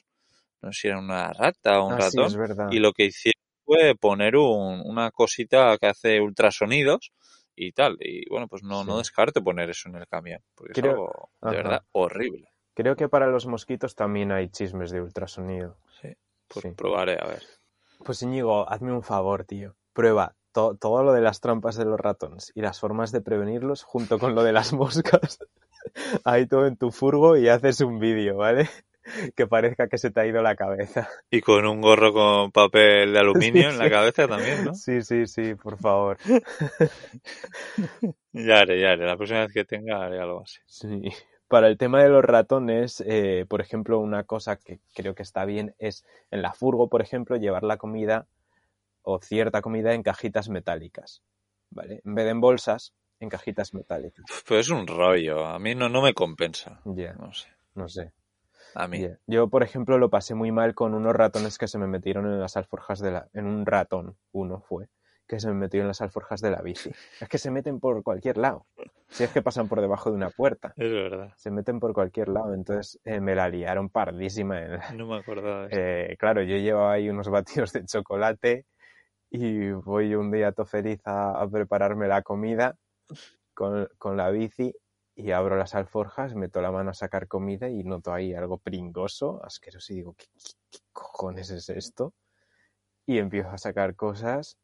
No sé si era una rata o un Ah, sí, ratón. es y lo que hicieron fue poner un- una cosita que hace ultrasonidos y tal. Y bueno, pues no, no Sí. descarte poner eso en el camión. Porque Creo- es algo de Ajá. verdad horrible. Creo que para los mosquitos también hay chismes de ultrasonido. Sí. Pues Sí. probaré, a ver. Pues Íñigo, hazme un favor, tío. Prueba to- todo lo de las trampas de los ratones y las formas de prevenirlos junto con lo de las [laughs] moscas. Ahí todo en tu furgo y haces un vídeo, ¿vale? [laughs] Que parezca que se te ha ido la cabeza. Y con un gorro con papel de aluminio [laughs] en la sí. cabeza también, ¿no? Sí, sí, sí, por favor. Ya haré, ya haré. La próxima vez que tenga haré algo así. Sí. Para el tema de los ratones, eh, por ejemplo, una cosa que creo que está bien es en la furgo, por ejemplo, llevar la comida o cierta comida en cajitas metálicas, ¿vale? En vez de en bolsas, en cajitas metálicas. Pero es un rollo. A mí no, no me compensa. Ya, No sé. no sé. A mí. Yo, por ejemplo, lo pasé muy mal con unos ratones que se me metieron en las alforjas de la... En un ratón, uno fue, que se me metió en las alforjas de la bici. Es que se meten por cualquier lado. Si es que pasan por debajo de una puerta. Es verdad. Se meten por cualquier lado. Entonces eh, me la liaron pardísima. en la- No me acordaba. Eh, claro, yo llevaba ahí unos batidos de chocolate y voy un día todo feliz a, a prepararme la comida con, con la bici y abro las alforjas, meto la mano a sacar comida y noto ahí algo pringoso, asqueroso y digo, ¿qué, qué- qué cojones es esto? Y empiezo a sacar cosas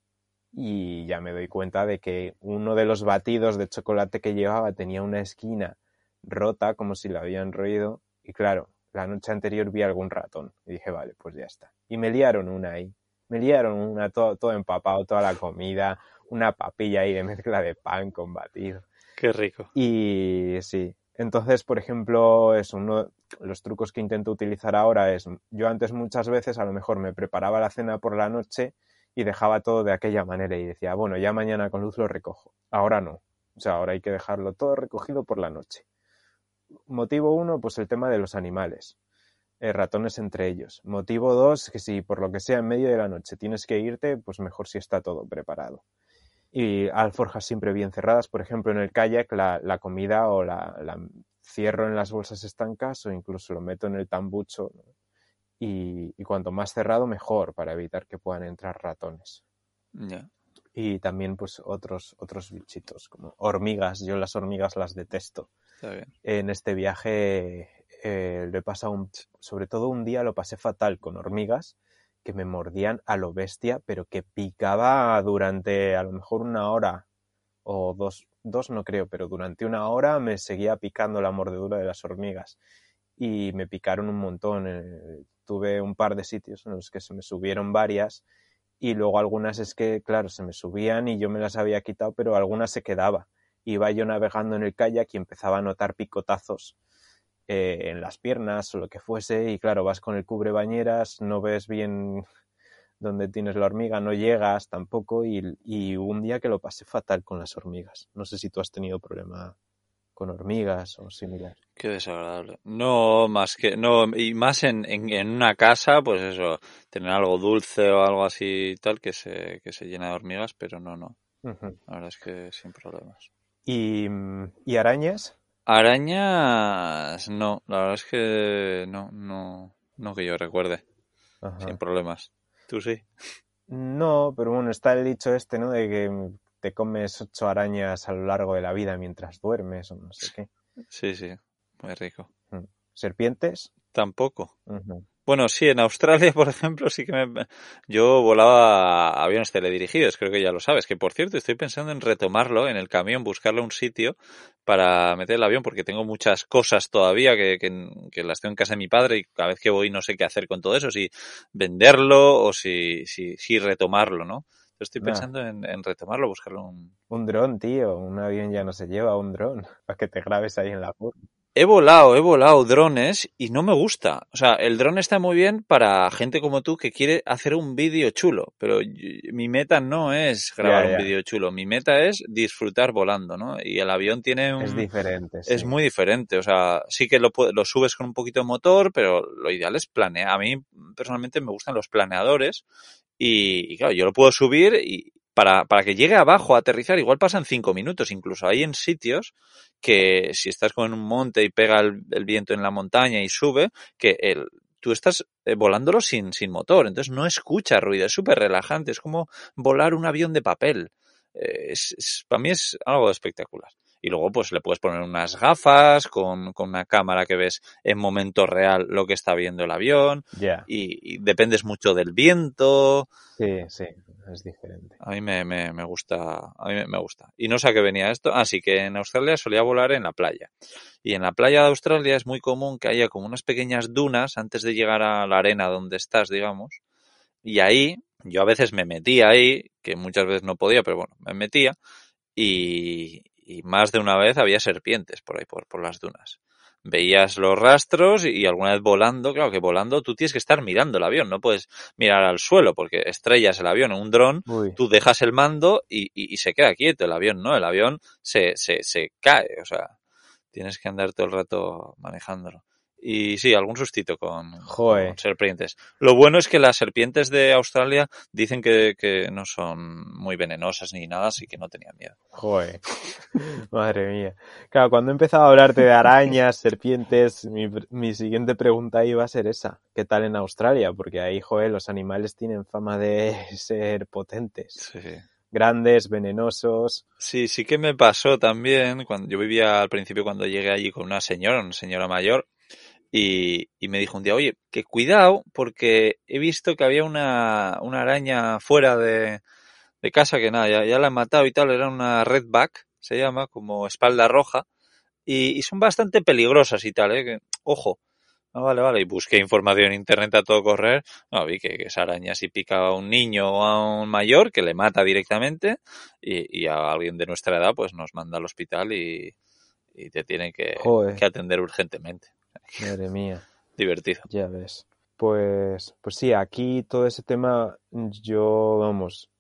y ya me doy cuenta de que uno de los batidos de chocolate que llevaba tenía una esquina rota como si la habían roído y claro, la noche anterior vi algún ratón y dije, vale, pues ya está. Y me liaron una ahí. Me liaron una, todo, todo empapado, toda la comida, una papilla ahí de mezcla de pan con batido. Qué rico. Y sí, entonces, por ejemplo, es uno los trucos que intento utilizar ahora es, yo antes muchas veces a lo mejor me preparaba la cena por la noche y dejaba todo de aquella manera y decía, bueno, ya mañana con luz lo recojo. Ahora no. O sea, ahora hay que dejarlo todo recogido por la noche. Motivo uno, pues el tema de los animales. Eh, ratones entre ellos. Motivo dos, que si por lo que sea en medio de la noche tienes que irte, pues mejor si está todo preparado. Y alforjas siempre bien cerradas. Por ejemplo, en el kayak la, comida o la, cierro en las bolsas estancas o incluso lo meto en el tambucho. Y, y, cuanto más cerrado, mejor para evitar que puedan entrar ratones. Yeah. Y también, pues, otros, otros bichitos, como hormigas. Yo las hormigas las detesto. Está bien. En este viaje eh, lo he pasado, un, sobre todo un día lo pasé fatal con hormigas que me mordían a lo bestia, pero que picaba durante a lo mejor una hora o dos, dos no creo, pero durante una hora me seguía picando la mordedura de las hormigas y me picaron un montón. Eh, tuve un par de sitios en los que se me subieron varias y luego algunas es que, claro, se me subían y yo me las había quitado, pero algunas se quedaba. Iba yo navegando en el kayak y empezaba a notar picotazos eh, en las piernas o lo que fuese, y claro, vas con el cubre bañeras, no ves bien dónde tienes la hormiga, no llegas tampoco, y, y un día que lo pasé fatal con las hormigas. No sé si tú has tenido problema con hormigas o similar. Qué desagradable. No, más que, no, y más en, en, una casa, pues eso, tener algo dulce o algo así tal que se, que se llena de hormigas, pero no, no. La verdad es que sin problemas. ¿Y, y arañas? Arañas, no, la verdad es que no, no, no que yo recuerde. Sin problemas. ¿Tú sí? No, pero bueno, está el dicho este, ¿no? De que te comes ocho arañas a lo largo de la vida mientras duermes o no sé qué. Sí, sí, muy rico. Mm. ¿Serpientes? Tampoco. Bueno, sí, en Australia, [laughs] por ejemplo, sí que me... yo volaba aviones teledirigidos, creo que ya lo sabes, que por cierto estoy pensando en retomarlo en el camión, buscarle un sitio para meter el avión, porque tengo muchas cosas todavía que, que, las tengo en casa de mi padre y cada vez que voy no sé qué hacer con todo eso, si venderlo o si, si, si retomarlo, ¿no? Estoy pensando en, retomarlo, buscarlo un... Un dron, tío. Un avión ya no se lleva un dron [laughs] para que te grabes ahí en la forma. He volado, he volado drones y no me gusta. O sea, el dron está muy bien para gente como tú que quiere hacer un vídeo chulo, pero mi meta no es grabar un vídeo chulo. Mi meta es disfrutar volando, ¿no? Y el avión tiene un... Es diferente. Es muy diferente. O sea, sí que lo, lo subes con un poquito de motor, pero lo ideal es planear. A mí personalmente me gustan los planeadores y, claro, yo lo puedo subir y para, para que llegue abajo a aterrizar, igual pasan cinco minutos. Incluso hay en sitios que si estás con un monte y pega el, viento en la montaña y sube, que el, tú estás eh, volándolo sin, sin motor, entonces no escucha ruido, es súper relajante, es como volar un avión de papel. Eh, es, para mí es algo espectacular y luego pues le puedes poner unas gafas con, con una cámara que ves en momento real lo que está viendo el avión y, dependes mucho del viento. Sí, sí, es diferente. A mí me, me, me gusta, a mí me, gusta. Y no sé a qué venía esto, así que en Australia solía volar en la playa. Y en la playa de Australia es muy común que haya como unas pequeñas dunas antes de llegar a la arena donde estás, digamos. Y ahí, yo a veces me metía ahí, que muchas veces no podía, pero bueno, me metía. Y, y más de una vez había serpientes por ahí, por, por las dunas. Veías los rastros y alguna vez volando, claro que volando tú tienes que estar mirando el avión, no puedes mirar al suelo porque estrellas el avión en un dron, tú dejas el mando y, y, se queda quieto el avión, ¿no? El avión se, se, se cae, o sea, tienes que andar todo el rato manejándolo. Y sí, algún sustito con, serpientes. Lo bueno es que las serpientes de Australia dicen que, que, no son muy venenosas ni nada, así que no tenía miedo. Joder, [laughs] madre mía. Claro, cuando he empezado a hablarte de arañas, serpientes, mi, mi siguiente pregunta iba a ser esa. ¿Qué tal en Australia? Porque ahí, joder, los animales tienen fama de [laughs] ser potentes. Sí grandes, venenosos. Sí, sí que me pasó también cuando yo vivía al principio cuando llegué allí con una señora, una señora mayor, y, y, me dijo un día, oye, que cuidado, porque he visto que había una, una araña fuera de, de casa que nada, ya, ya, la han matado y tal, era una redback, se llama, como espalda roja, y, y son bastante peligrosas y tal, ¿eh? Que, ojo. Ah, vale, vale, y busqué información en internet a todo correr, no, vi que, que esa araña si pica a un niño o a un mayor, que le mata directamente, y, y a alguien de nuestra edad, pues nos manda al hospital y, y te tienen que, que atender urgentemente. Madre mía. Divertido. Ya ves. Pues, pues sí, aquí todo ese tema, yo, vamos,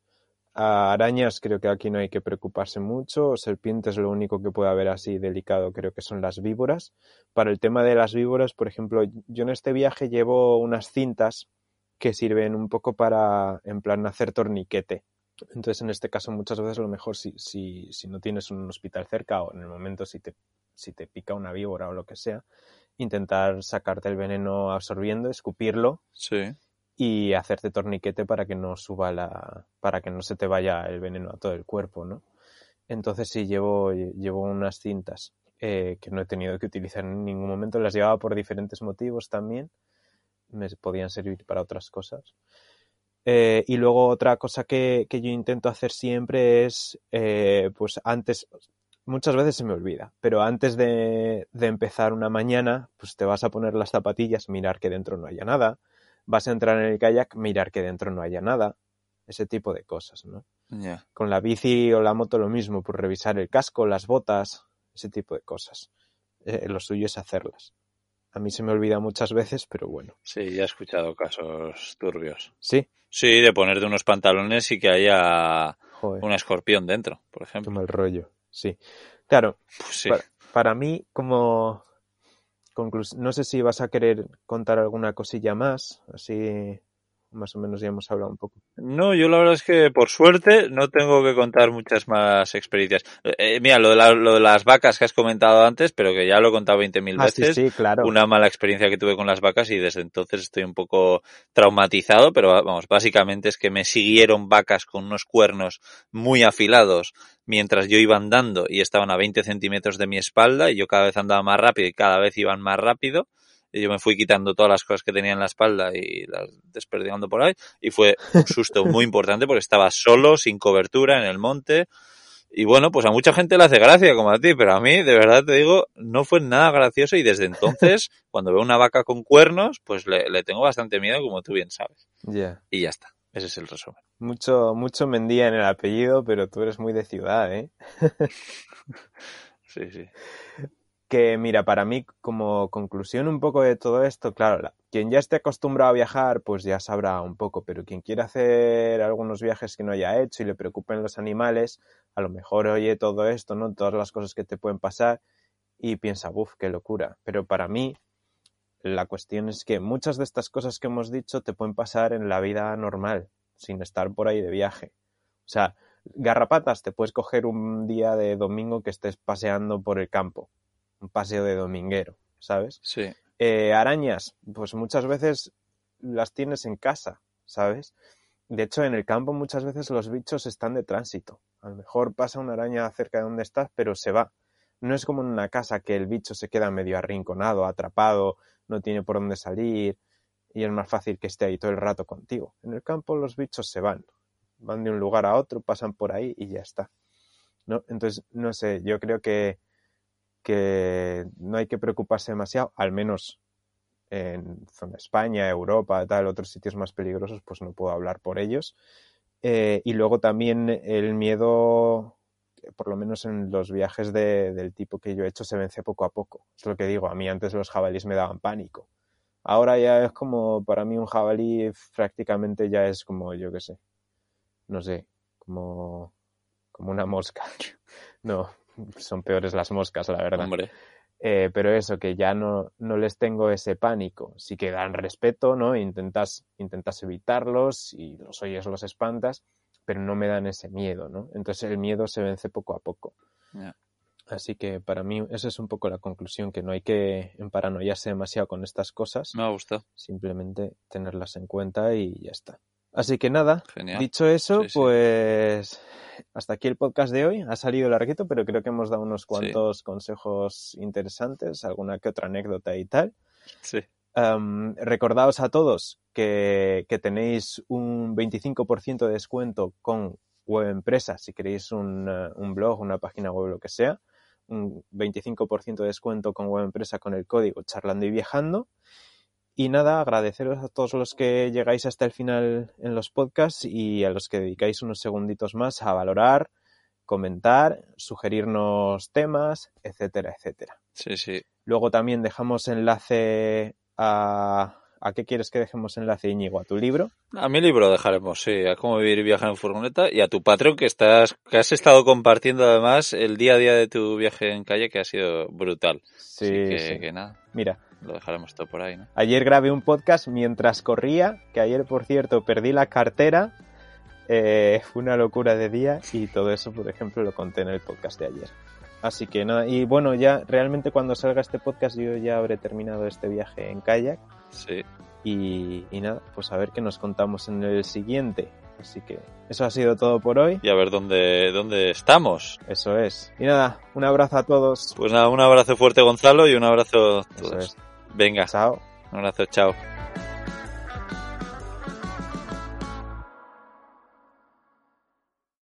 a arañas creo que aquí no hay que preocuparse mucho, serpientes lo único que puede haber así delicado creo que son las víboras. Para el tema de las víboras, por ejemplo, yo en este viaje llevo unas cintas que sirven un poco para, en plan, hacer torniquete. Entonces, en este caso, muchas veces lo mejor si, si, si no tienes un hospital cerca o en el momento si te, si te pica una víbora o lo que sea, intentar sacarte el veneno absorbiendo, escupirlo sí. y hacerte torniquete para que no suba la, para que no se te vaya el veneno a todo el cuerpo, ¿no? Entonces sí llevo, llevo unas cintas eh, que no he tenido que utilizar en ningún momento, las llevaba por diferentes motivos también, me podían servir para otras cosas. Eh, y luego otra cosa que, que, yo intento hacer siempre es, eh, pues antes, muchas veces se me olvida, pero antes de, de, empezar una mañana, pues te vas a poner las zapatillas, mirar que dentro no haya nada, vas a entrar en el kayak, mirar que dentro no haya nada, ese tipo de cosas, ¿no? Yeah. Con la bici o la moto lo mismo, pues revisar el casco, las botas, ese tipo de cosas. Eh, lo suyo es hacerlas. A mí se me olvida muchas veces, pero bueno. Sí, ya he escuchado casos turbios. Sí, Sí, de ponerte unos pantalones y que haya joder, un escorpión dentro, por qué ejemplo. mal rollo. Sí. Claro, Pues sí. para, para mí, como conclus- no sé si vas a querer contar alguna cosilla más, así más o menos ya hemos hablado un poco. No, yo la verdad es que por suerte no tengo que contar muchas más experiencias. Eh, eh, mira, lo de, la- lo de las vacas que has comentado antes, pero que ya lo he contado 20.000 Ah, sí, veces. sí, claro. Una mala experiencia que tuve con las vacas y desde entonces estoy un poco traumatizado, pero vamos, básicamente es que me siguieron vacas con unos cuernos muy afilados mientras yo iba andando y estaban a 20 centímetros de mi espalda y yo cada vez andaba más rápido y cada vez iban más rápido. Y yo me fui quitando todas las cosas que tenía en la espalda y las desperdigando por ahí. Y fue un susto [laughs] muy importante porque estaba solo, sin cobertura, en el monte. Y bueno, pues a mucha gente le hace gracia como a ti, pero a mí, de verdad te digo, no fue nada gracioso y desde entonces, [laughs] cuando veo una vaca con cuernos, pues le, le tengo bastante miedo, como tú bien sabes. Ya. Y ya está. Ese es el resumen. Mucho, mucho Mendía en el apellido, pero tú eres muy de ciudad, ¿eh? [laughs] Sí, sí. Que mira, para mí, como conclusión un poco de todo esto, claro, la- quien ya esté acostumbrado a viajar, pues ya sabrá un poco, pero quien quiera hacer algunos viajes que no haya hecho y le preocupen los animales, a lo mejor oye todo esto, ¿no? Todas las cosas que te pueden pasar y piensa, uff, qué locura. Pero para mí, la cuestión es que muchas de estas cosas que hemos dicho te pueden pasar en la vida normal, sin estar por ahí de viaje. O sea, garrapatas te puedes coger un día de domingo que estés paseando por el campo un paseo de dominguero, ¿sabes? Sí. Eh, arañas, pues muchas veces las tienes en casa, ¿sabes? De hecho, en el campo muchas veces los bichos están de tránsito. A lo mejor pasa una araña cerca de donde estás, pero se va. No es como en una casa que el bicho se queda medio arrinconado, atrapado, no tiene por dónde salir y es más fácil que esté ahí todo el rato contigo. En el campo los bichos se van, van de un lugar a otro, pasan por ahí y ya está. ¿No? Entonces, no sé, yo creo que que no hay que preocuparse demasiado, al menos en zona España, Europa, tal, otros sitios más peligrosos, pues no puedo hablar por ellos. Eh, y luego también el miedo, por lo menos en los viajes de, del tipo que yo he hecho, se vence poco a poco. Es lo que digo, a mí antes los jabalíes me daban pánico. Ahora ya es como, para mí un jabalí prácticamente ya es como, yo qué sé, no sé, como, como una mosca. [laughs] No, son peores las moscas, la verdad. Hombre. Eh, pero eso, que ya no, no les tengo ese pánico. Sí que dan respeto, ¿no? Intentas, intentas evitarlos y los oyes, los espantas, pero no me dan ese miedo, ¿no? Entonces el miedo se vence poco a poco. Así que para mí esa es un poco la conclusión, que no hay que emparanoiarse demasiado con estas cosas, Me ha gustado. simplemente tenerlas en cuenta y ya está. Así que nada, Genial. dicho eso, Sí, sí. pues hasta aquí el podcast de hoy. Ha salido larguito, pero creo que hemos dado unos cuantos consejos interesantes, alguna que otra anécdota y tal. Sí. Um, recordaos a todos que, que tenéis un 25% de descuento con web empresa si queréis un, uh, un, blog, una página web, lo que sea. Un 25% de descuento con web empresa con el código charlando y viajando. Y nada, agradeceros a todos los que llegáis hasta el final en los podcasts y a los que dedicáis unos segunditos más a valorar, comentar, sugerirnos temas, etcétera, etcétera. Sí, sí. Luego también dejamos enlace a... ¿A qué quieres que dejemos enlace, Íñigo? ¿A tu libro? A mi libro dejaremos, sí, a cómo vivir y viajar en furgoneta y a tu Patreon que estás, que has estado compartiendo además el día a día de tu viaje en calle que ha sido brutal. Sí, Así que, sí. que nada, Mira, lo dejaremos todo por ahí, ¿no? ayer grabé un podcast mientras corría, que ayer, por cierto, perdí la cartera. Eh, fue una locura de día y todo eso, por ejemplo, lo conté en el podcast de ayer. Así que nada, y bueno, ya realmente cuando salga este podcast yo ya habré terminado este viaje en kayak Sí. y, y nada, pues a ver qué nos contamos en el siguiente. Así que eso ha sido todo por hoy. Y a ver dónde, dónde estamos. Eso es. Y nada, un abrazo a todos. Pues nada, un abrazo fuerte Gonzalo y un abrazo a Eso todos. es. Venga, Chao. un abrazo, chao.